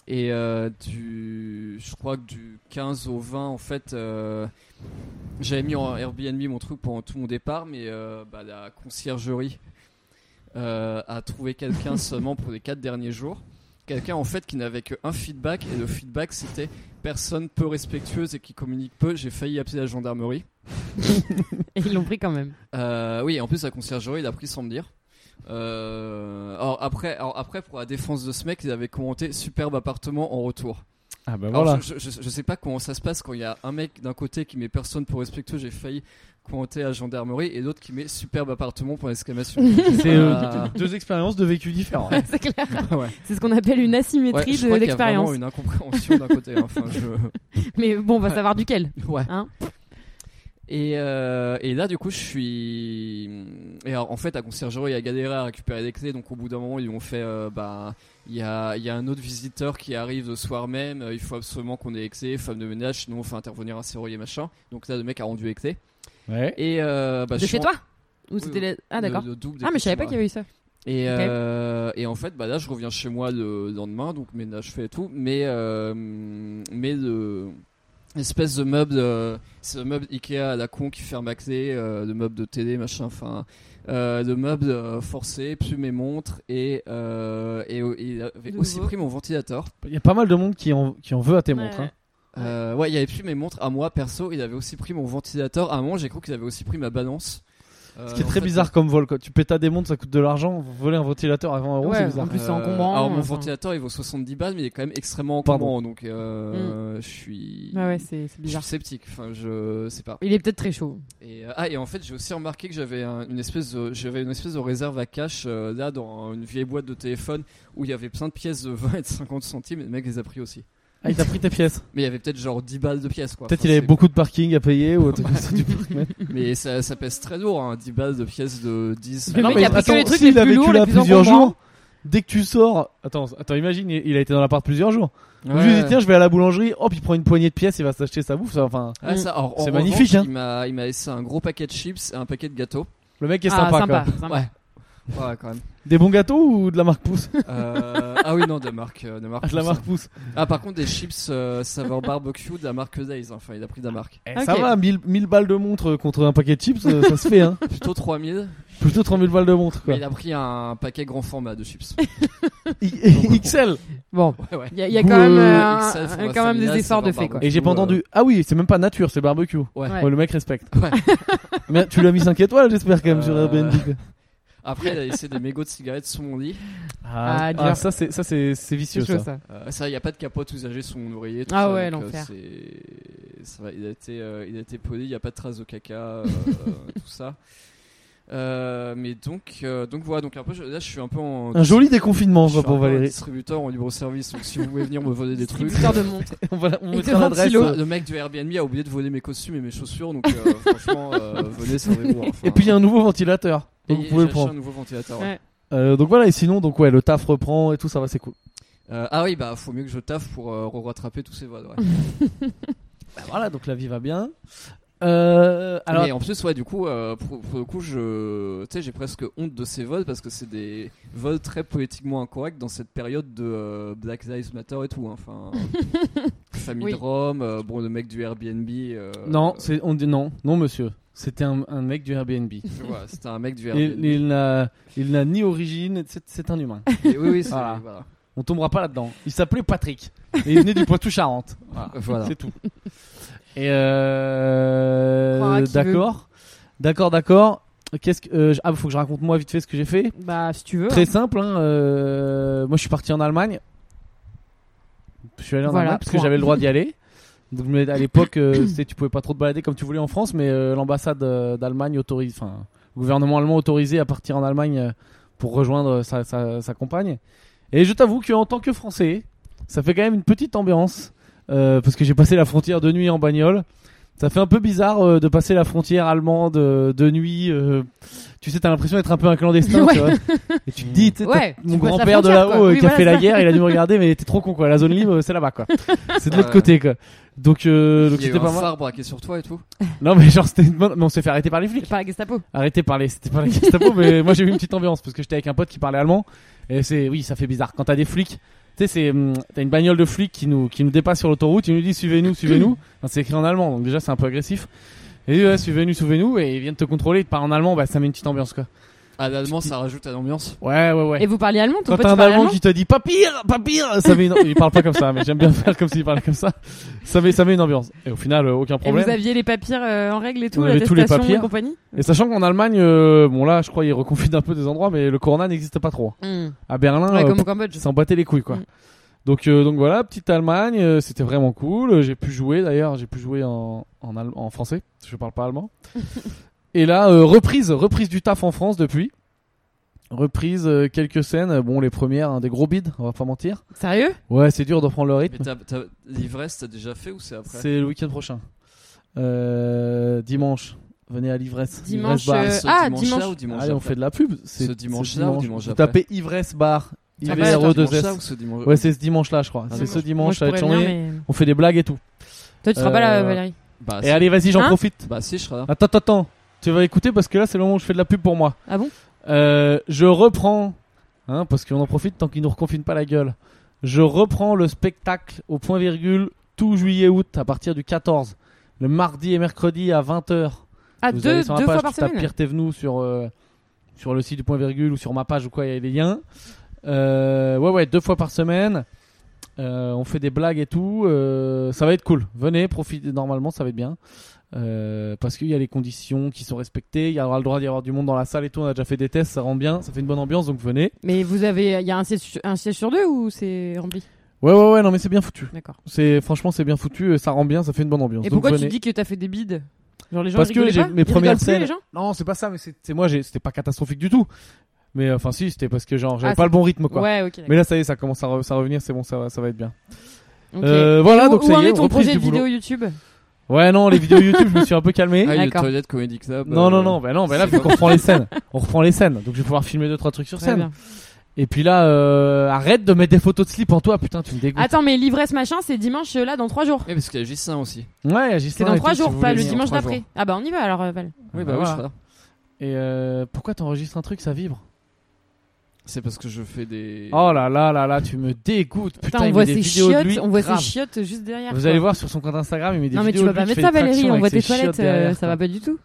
[SPEAKER 3] Et euh, du, je crois que du 15 au 20, en fait, euh, j'avais mis en Airbnb mon truc pendant tout mon départ, mais euh, bah, la conciergerie euh, a trouvé quelqu'un seulement pour les 4 derniers jours. Quelqu'un en fait qui n'avait qu'un feedback, et le feedback c'était personne peu respectueuse et qui communique peu. J'ai failli appeler la gendarmerie.
[SPEAKER 2] Et ils l'ont pris quand même.
[SPEAKER 3] Euh, oui, en plus, la conciergerie, il a pris sans me dire. Euh, alors, après, alors après, pour la défense de ce mec, il avait commenté superbe appartement en retour.
[SPEAKER 1] Ah bah
[SPEAKER 3] Alors,
[SPEAKER 1] voilà.
[SPEAKER 3] je, je, je sais pas comment ça se passe quand il y a un mec d'un côté qui met personne pour respectueux, j'ai failli commenter à la gendarmerie, et l'autre qui met superbe appartement pour l'exclamation.
[SPEAKER 1] C'est euh, deux expériences de vécu différents.
[SPEAKER 2] c'est clair.
[SPEAKER 3] ouais.
[SPEAKER 2] C'est ce qu'on appelle une
[SPEAKER 3] Ouais,
[SPEAKER 2] asymétrie
[SPEAKER 3] je
[SPEAKER 2] de
[SPEAKER 3] crois qu'il y a vraiment
[SPEAKER 2] l'expérience.
[SPEAKER 3] une incompréhension d'un côté. hein. Enfin, je...
[SPEAKER 2] Mais bon, on va savoir duquel.
[SPEAKER 3] Ouais.
[SPEAKER 2] Hein
[SPEAKER 3] Et, euh, et là, du coup, je suis. Et alors, en fait, la conciergerie a galéré à récupérer les clés, donc au bout d'un moment, ils ont fait. euh, bah, il y a, il y a un autre visiteur qui arrive le soir même. Il faut absolument qu'on ait les clés, femme de ménage, sinon on fait intervenir un serrurier machin. Donc là, le mec a rendu les clés.
[SPEAKER 1] Ouais.
[SPEAKER 3] Et euh, bah,
[SPEAKER 2] De
[SPEAKER 3] je
[SPEAKER 2] chez
[SPEAKER 3] suis en-
[SPEAKER 2] toi Ou c'était
[SPEAKER 3] Oui,
[SPEAKER 2] les- Ah d'accord.
[SPEAKER 3] double
[SPEAKER 2] Ah mais je savais pas qu'il y avait eu ça.
[SPEAKER 3] et, euh, et en fait, bah là, je reviens chez moi le lendemain, donc ménage fait et tout, mais euh, mais le espèce de meuble, euh, c'est le meuble Ikea à la con qui ferme à clé, euh, le meuble de télé, machin, enfin, euh, le meuble euh, forcé, plus mes montres et euh, et, et il avait
[SPEAKER 2] De
[SPEAKER 3] aussi
[SPEAKER 2] nouveau.
[SPEAKER 3] pris mon ventilateur.
[SPEAKER 1] Il y a pas mal de monde qui en, qui en veut à tes montres. Hein.
[SPEAKER 3] Euh, ouais, il avait plus mes montres à moi perso, il avait aussi pris mon ventilateur. À un moment, j'ai cru qu'il avait aussi pris ma balance. Euh,
[SPEAKER 1] Ce qui est très
[SPEAKER 3] fait,
[SPEAKER 1] bizarre comme vol. Quoi. Tu pètes à des montres, ça coûte de l'argent. Voler un ventilateur à 20 euros,
[SPEAKER 2] Ouais,
[SPEAKER 1] c'est bizarre.
[SPEAKER 2] en plus, c'est
[SPEAKER 3] Euh,
[SPEAKER 2] encombrant,
[SPEAKER 3] Alors mon
[SPEAKER 2] enfin.
[SPEAKER 3] ventilateur il vaut 70 balles mais il est quand même extrêmement
[SPEAKER 1] Pardon.
[SPEAKER 3] encombrant donc euh, je suis
[SPEAKER 2] Ouais ouais, c'est c'est
[SPEAKER 3] je suis
[SPEAKER 2] bizarre.
[SPEAKER 3] sceptique enfin je sais pas
[SPEAKER 2] Il est peut-être très chaud.
[SPEAKER 3] et euh, ah et en fait j'ai aussi remarqué que j'avais un- une espèce de, j'avais une espèce de réserve à cash euh, là dans une vieille boîte de téléphone où il y avait plein de pièces de 20 et de 50 centimes et le mec les a pris aussi
[SPEAKER 1] Ah, il t'a pris tes pièces.
[SPEAKER 3] mais il y avait peut-être genre 10 balles de pièces quoi
[SPEAKER 1] Peut-être
[SPEAKER 3] Enfin,
[SPEAKER 1] il avait beaucoup de parking à payer ou un truc comme ça, tu peux te mettre.
[SPEAKER 3] mais ça, ça pèse très lourd hein, 10 balles de pièces de 10
[SPEAKER 2] Le
[SPEAKER 1] Non,
[SPEAKER 2] mec
[SPEAKER 1] mais
[SPEAKER 2] a pris que les trucs les
[SPEAKER 1] a
[SPEAKER 2] plus
[SPEAKER 1] vécu
[SPEAKER 2] lourds,
[SPEAKER 1] là
[SPEAKER 2] les plus
[SPEAKER 1] plusieurs jours, dès que tu sors, attends, attends, imagine, il a été dans l'appart plusieurs jours.
[SPEAKER 3] Ouais.
[SPEAKER 1] Je lui dis tiens, je vais à la boulangerie, hop, il prend une poignée de pièces, il va s'acheter sa bouffe. ça, Enfin,
[SPEAKER 3] Ah, ça,
[SPEAKER 1] C'est
[SPEAKER 3] revanche,
[SPEAKER 1] magnifique, hein.
[SPEAKER 3] il m'a il m'a laissé un gros paquet de chips et un paquet de gâteaux
[SPEAKER 1] le mec est
[SPEAKER 2] Ah
[SPEAKER 1] sympa,
[SPEAKER 2] sympa,
[SPEAKER 1] quoi.
[SPEAKER 2] sympa.
[SPEAKER 3] ouais ouais quand même
[SPEAKER 1] Des bons gâteaux ou de la marque Pouce
[SPEAKER 3] Euh, ah oui non de marque euh, de marque
[SPEAKER 1] Ah, de la marque Pouce.
[SPEAKER 3] Ah, par contre, des chips euh, saveur barbecue de la marque Days. Enfin, il a pris de la marque.
[SPEAKER 1] Eh. Ça va, 1000, 1000 balles de montre contre un paquet de chips, euh, ça se fait, hein.
[SPEAKER 3] Plutôt 3000.
[SPEAKER 1] Plutôt 3000 balles de montre, quoi.
[SPEAKER 3] Mais il a pris un paquet grand format de chips.
[SPEAKER 1] I- XL.
[SPEAKER 2] Bon,
[SPEAKER 3] Ouais, ouais.
[SPEAKER 2] il y a, il y a quand même, euh,
[SPEAKER 3] XL,
[SPEAKER 2] quand même des efforts de fait quoi.
[SPEAKER 1] Et j'ai pas entendu. Ah oui, c'est même pas nature, c'est barbecue.
[SPEAKER 3] Ouais.
[SPEAKER 2] Ouais.
[SPEAKER 1] Ouais, le mec respecte.
[SPEAKER 3] Ouais.
[SPEAKER 1] Mais tu lui as mis 5 étoiles, j'espère, quand même, sur Airbnb.
[SPEAKER 3] Après, il a laissé des mégots de cigarettes sous mon lit.
[SPEAKER 1] Ah,
[SPEAKER 2] Ah,
[SPEAKER 1] ah, ça, c'est, ça, c'est, c'est vicieux,
[SPEAKER 2] C'est chaud
[SPEAKER 1] ça.
[SPEAKER 2] ça.
[SPEAKER 3] Euh, ça, il n'y a pas de capote usagée sous mon oreiller. tout
[SPEAKER 2] Ah
[SPEAKER 3] ça,
[SPEAKER 2] ouais,
[SPEAKER 3] donc, euh,
[SPEAKER 2] l'enfer.
[SPEAKER 3] c'est- ça va, il, a été, euh, il a été poli, il n'y a pas de traces de caca, euh, tout ça. Euh, mais donc, euh, donc voilà, donc un peu, je- là je suis un peu en.
[SPEAKER 1] Un joli déconfinement,
[SPEAKER 3] je
[SPEAKER 1] quoi,
[SPEAKER 3] suis
[SPEAKER 1] pour Valérie.
[SPEAKER 3] distributeur en libre service, donc si vous voulez venir me voler des trucs.
[SPEAKER 2] Distributeur de montres.
[SPEAKER 1] on va, on
[SPEAKER 2] Et
[SPEAKER 1] l'adresse.
[SPEAKER 3] Le mec du Airbnb a oublié de voler mes costumes et mes chaussures, donc euh, franchement, euh, venez, servez-vous. enfin.
[SPEAKER 1] Et puis il y a un nouveau ventilateur. Donc vous pouvez le
[SPEAKER 3] acheté un
[SPEAKER 1] prendre.
[SPEAKER 3] nouveau ventilateur. ouais.
[SPEAKER 2] Ouais.
[SPEAKER 1] Euh, donc voilà, et sinon, donc ouais, le taf reprend et tout, ça va, c'est cool.
[SPEAKER 3] Euh, ah oui, bah faut mieux que je taffe pour euh, rattraper tous ces vols. Ouais.
[SPEAKER 1] Bah, voilà, donc la vie va bien. Euh, alors,
[SPEAKER 3] Mais en plus, ouais, du coup, euh, pour, pour le coup, je, tu sais, j'ai presque honte de ces vols parce que c'est des vols très politiquement incorrects dans cette période de euh, Black Lives Matter et tout. hein. Enfin, famille
[SPEAKER 2] Oui.
[SPEAKER 3] de Rome, euh, bon, le mec du Airbnb. euh,
[SPEAKER 1] non, c'est, on dit non, non, monsieur. C'était un, un mec du Airbnb.
[SPEAKER 3] voilà, c'était un mec du Airbnb.
[SPEAKER 1] Il, il n'a, il n'a ni origine, c'est, c'est un humain.
[SPEAKER 3] Et oui, oui, c'est,
[SPEAKER 1] Voilà.
[SPEAKER 3] voilà.
[SPEAKER 1] On tombera pas là-dedans. Il s'appelait Patrick. Et il venait du Poitou-Charentes. Voilà.
[SPEAKER 3] Voilà.
[SPEAKER 1] C'est tout. Et euh...
[SPEAKER 2] Qui
[SPEAKER 1] d'accord. D'accord, d'accord. Qu'est-ce que euh, j- ah faut que je raconte moi vite fait ce que j'ai fait.
[SPEAKER 2] Bah si tu veux.
[SPEAKER 1] Très simple hein, euh, moi je suis parti en Allemagne. Je suis allé en
[SPEAKER 2] Voilà,
[SPEAKER 1] Allemagne parce que j'avais le droit d'y aller. Donc mais à l'époque euh, tu pouvais pas trop te balader comme tu voulais en France mais euh, l'ambassade euh, d'Allemagne autorise enfin le gouvernement allemand autorisé à partir en Allemagne euh, pour rejoindre sa, sa, sa compagne. Et je t'avoue qu'en tant que Français, ça fait quand même une petite ambiance parce que j'ai passé la frontière de nuit en bagnole. Ça fait un peu bizarre euh, de passer la frontière allemande euh, de nuit. euh, tu sais, t'as l'impression d'être un peu un clandestin,
[SPEAKER 2] Ouais.
[SPEAKER 1] tu vois. Et tu te dis, tu sais,
[SPEAKER 2] Ouais,
[SPEAKER 1] mon
[SPEAKER 2] tu passes la
[SPEAKER 1] grand-père de
[SPEAKER 2] frontière,
[SPEAKER 1] là-haut
[SPEAKER 2] quoi.
[SPEAKER 1] euh,
[SPEAKER 2] Oui,
[SPEAKER 1] qui a
[SPEAKER 2] voilà,
[SPEAKER 1] fait la
[SPEAKER 2] ça.
[SPEAKER 1] guerre, il a dû me regarder, mais t'es trop con quoi. La zone libre, c'est là-bas quoi. C'est de l'autre
[SPEAKER 3] Ouais.
[SPEAKER 1] côté quoi. Donc, euh, donc
[SPEAKER 3] Il y a eu
[SPEAKER 1] c'était
[SPEAKER 3] un
[SPEAKER 1] pas mal.
[SPEAKER 3] phare braqué sur toi et tout.
[SPEAKER 1] Non mais genre c'était une bonne. Mais on s'est fait arrêter par les flics.
[SPEAKER 2] Par la Gestapo.
[SPEAKER 1] Arrêté par les. C'était pas la Gestapo, mais moi j'ai eu une petite ambiance parce que j'étais avec un pote qui parlait allemand. Et c'est, oui, ça fait bizarre. Quand t'as des flics, tu sais, c'est, hum, t'as une bagnole de flics qui nous, qui nous dépasse sur l'autoroute, il nous dit suivez-nous, suivez-nous. Enfin, c'est écrit en allemand, donc déjà c'est un peu agressif. Et il dit, ouais, suivez-nous, suivez-nous, et ils viennent te contrôler, ils te parlent en allemand, bah ça met une petite ambiance quoi.
[SPEAKER 3] Ah, l'allemand, ça rajoute à l'ambiance.
[SPEAKER 1] Ouais, ouais, ouais.
[SPEAKER 2] Et vous parliez allemand ton
[SPEAKER 1] Quand
[SPEAKER 2] pote,
[SPEAKER 1] t'as
[SPEAKER 2] il
[SPEAKER 1] un allemand qui te dit pas pire, pas pire, ça met une... il parle pas comme ça, mais j'aime bien faire comme s'il parlait comme ça. Ça met, ça met une ambiance. Et au final, euh, aucun
[SPEAKER 2] Et
[SPEAKER 1] problème.
[SPEAKER 2] vous aviez les papiers euh, en règle et tout,
[SPEAKER 1] On avait tous les
[SPEAKER 2] l'attestation
[SPEAKER 1] papiers.
[SPEAKER 2] et compagnie
[SPEAKER 1] Et sachant qu'en Allemagne, euh, bon là, je crois ils reconfinent un peu des endroits, mais le corona n'existe pas trop.
[SPEAKER 2] Hmm.
[SPEAKER 1] À Berlin,
[SPEAKER 2] Ouais,
[SPEAKER 1] euh,
[SPEAKER 2] comme au Cambodge.
[SPEAKER 1] s'en battait les couilles quoi.
[SPEAKER 2] Mm.
[SPEAKER 1] Donc euh, donc voilà, petite Allemagne, euh, c'était vraiment cool. Euh, J'ai pu jouer d'ailleurs, j'ai pu jouer en en, français, je parle pas allemand. Et là euh, reprise reprise du taf en France depuis. Reprise euh, quelques scènes, bon les premières hein, des gros bides, on va pas mentir.
[SPEAKER 2] Sérieux?
[SPEAKER 1] Ouais, c'est dur de prendre le
[SPEAKER 3] Mais
[SPEAKER 1] rythme.
[SPEAKER 3] t'as- t'as- l'ivresse, t'as déjà fait ou c'est après?
[SPEAKER 1] C'est le week-end prochain. Euh, dimanche, venez à l'ivresse.
[SPEAKER 2] Dimanche,
[SPEAKER 1] Ivresse bar.
[SPEAKER 2] euh,
[SPEAKER 3] Ce
[SPEAKER 2] ah,
[SPEAKER 3] dimanche-là
[SPEAKER 2] dimanche.
[SPEAKER 3] ou dimanche
[SPEAKER 1] Allez, on
[SPEAKER 3] après
[SPEAKER 1] fait de la pub. C'est
[SPEAKER 3] Ce dimanche-là ou dimanche
[SPEAKER 1] Vous
[SPEAKER 3] après
[SPEAKER 1] tapez ivresse bar.
[SPEAKER 2] Ah bah,
[SPEAKER 1] IVRE
[SPEAKER 3] Ce
[SPEAKER 1] 2
[SPEAKER 3] dimanche-là
[SPEAKER 1] S.
[SPEAKER 3] ou ce dimanche
[SPEAKER 1] Ouais, c'est ce dimanche-là, je crois.
[SPEAKER 3] Ah,
[SPEAKER 1] c'est ce
[SPEAKER 2] Moi,
[SPEAKER 1] dimanche,
[SPEAKER 2] je
[SPEAKER 1] ça va être
[SPEAKER 2] pourrais venir,
[SPEAKER 1] journée.
[SPEAKER 2] mais...
[SPEAKER 1] On fait des blagues et tout.
[SPEAKER 2] Toi, tu seras pas là, Valérie
[SPEAKER 3] Bah,
[SPEAKER 1] Et allez, vas-y, j'en
[SPEAKER 2] Hein?
[SPEAKER 1] profite.
[SPEAKER 3] Bah, si, je serai là.
[SPEAKER 1] Attends, attends, attends. Tu vas écouter parce que là, c'est le moment où je fais de la pub pour moi.
[SPEAKER 2] Ah bon?
[SPEAKER 1] Euh, je reprends, hein, parce qu'on en profite tant qu'ils nous reconfinent pas la gueule. Je reprends le spectacle au point virgule tout juillet-août à partir du 14. Le mardi et mercredi à 20h.
[SPEAKER 2] Ah,
[SPEAKER 1] Vous
[SPEAKER 2] deux,
[SPEAKER 1] allez
[SPEAKER 2] deux
[SPEAKER 1] sur la
[SPEAKER 2] fois
[SPEAKER 1] page,
[SPEAKER 2] par semaine?
[SPEAKER 1] Pierre sur, euh, sur le site du point virgule ou sur ma page ou quoi, il y a les liens. Euh, ouais, ouais, deux fois par semaine. Euh, on fait des blagues et tout. Ça va être cool. Venez, profitez. Normalement, ça va être bien. Euh, parce qu'il y a les conditions qui sont respectées. Il y aura le droit d'y avoir du monde dans la salle et tout. On a déjà fait des tests, ça rend bien. Ça fait une bonne ambiance, donc venez.
[SPEAKER 2] Mais vous avez, il y a un siège, un siège sur deux ou c'est rempli?
[SPEAKER 1] Ouais, ouais, ouais, non, mais c'est bien foutu.
[SPEAKER 2] D'accord.
[SPEAKER 1] C'est franchement, c'est bien foutu. Ça rend bien, ça fait une bonne ambiance.
[SPEAKER 2] Et
[SPEAKER 1] donc
[SPEAKER 2] pourquoi
[SPEAKER 1] venez.
[SPEAKER 2] tu dis que t'as fait des bides? Genre les gens
[SPEAKER 1] Parce
[SPEAKER 2] ils
[SPEAKER 1] que
[SPEAKER 2] rigolaient
[SPEAKER 1] j'ai
[SPEAKER 2] pas?
[SPEAKER 1] mes
[SPEAKER 2] Ils
[SPEAKER 1] premières
[SPEAKER 2] plus,
[SPEAKER 1] scènes.
[SPEAKER 2] les gens?
[SPEAKER 1] Non, c'est pas ça, mais c'est c'est moi, j'ai- c'était pas catastrophique du tout. Mais euh, enfin, si, c'était parce que genre, j'avais
[SPEAKER 2] Ah,
[SPEAKER 1] pas
[SPEAKER 2] c'est-
[SPEAKER 1] le bon rythme, quoi.
[SPEAKER 2] Ouais, ok.
[SPEAKER 1] Mais là, ça y est, ça commence à, re- ça revenir, c'est bon, ça va, ça va être bien.
[SPEAKER 2] ok.
[SPEAKER 1] Euh, voilà,
[SPEAKER 2] où,
[SPEAKER 1] donc
[SPEAKER 2] où
[SPEAKER 1] ça
[SPEAKER 2] en
[SPEAKER 1] y est,
[SPEAKER 2] est ton
[SPEAKER 1] reprise
[SPEAKER 2] projet
[SPEAKER 1] du
[SPEAKER 2] de
[SPEAKER 1] boulot.
[SPEAKER 2] vidéo YouTube
[SPEAKER 1] Ouais, non, les vidéos YouTube, je me suis un peu calmé.
[SPEAKER 3] Ah, il y a. Toilette Comedy Club.
[SPEAKER 1] non,
[SPEAKER 3] euh,
[SPEAKER 1] non, non, bah non, bah là, vu qu'on reprend les scènes, on reprend les scènes, donc je vais pouvoir filmer deux trois trucs sur
[SPEAKER 2] Très
[SPEAKER 1] scène.
[SPEAKER 2] bien.
[SPEAKER 1] Et puis là, euh, arrête de mettre des photos de slip en toi, putain, tu me dégoûtes.
[SPEAKER 2] Attends, mais l'ivresse machin, c'est dimanche euh, là dans trois jours.
[SPEAKER 3] Oui, parce qu'il y a Gislain aussi.
[SPEAKER 1] Ouais, Gislain
[SPEAKER 2] C'est dans
[SPEAKER 1] et
[SPEAKER 2] trois
[SPEAKER 1] tout, si
[SPEAKER 2] jours,
[SPEAKER 1] vous
[SPEAKER 2] pas le dimanche d'après. Ah bah on y va alors, euh, Val.
[SPEAKER 3] Oui,
[SPEAKER 1] Ah,
[SPEAKER 3] bah oui, je
[SPEAKER 1] voilà.
[SPEAKER 3] serai là.
[SPEAKER 1] Et euh, pourquoi t'enregistres un truc, ça vibre?
[SPEAKER 3] C'est parce que je fais des.
[SPEAKER 1] Oh là là là là, tu me dégoûtes. Putain,
[SPEAKER 2] Putain, on
[SPEAKER 1] il
[SPEAKER 2] voit
[SPEAKER 1] met des
[SPEAKER 2] ses
[SPEAKER 1] vidéos de
[SPEAKER 2] chiottes,
[SPEAKER 1] lui.
[SPEAKER 2] on voit
[SPEAKER 1] grave.
[SPEAKER 2] ses chiottes juste derrière.
[SPEAKER 1] Vous
[SPEAKER 2] quoi.
[SPEAKER 1] allez voir sur son compte Instagram, il met des
[SPEAKER 2] Non mais tu
[SPEAKER 1] vidéos
[SPEAKER 2] vas
[SPEAKER 1] de
[SPEAKER 2] pas mettre ça Valérie, on voit tes toilettes, euh,
[SPEAKER 1] derrière,
[SPEAKER 2] ça va pas du tout.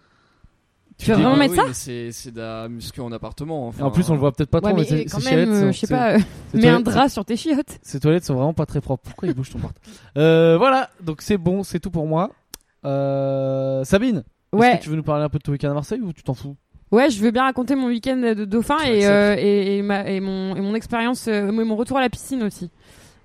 [SPEAKER 1] Tu
[SPEAKER 2] Tu vas vraiment mettre
[SPEAKER 3] oui,
[SPEAKER 2] ça
[SPEAKER 3] c'est c'est de la muscu en appartement. Enfin,
[SPEAKER 1] en plus, on le voit peut-être pas
[SPEAKER 2] Ouais
[SPEAKER 1] trop, mais,
[SPEAKER 2] mais quand même,
[SPEAKER 1] chiottes
[SPEAKER 2] euh, je sais pas, euh, mets un drap sur tes chiottes.
[SPEAKER 1] Ces toilettes sont vraiment pas très propres. Pourquoi il bouge ton porte euh, Voilà, donc c'est bon, c'est tout pour moi. Euh, Sabine, est-ce
[SPEAKER 2] Ouais,
[SPEAKER 1] que tu veux nous parler un peu de ton week-end à Marseille ou tu t'en fous?
[SPEAKER 2] Ouais, je veux bien raconter mon week-end de dauphin et, euh, et, et, ma- et mon, et mon expérience, euh, mon retour à la piscine aussi.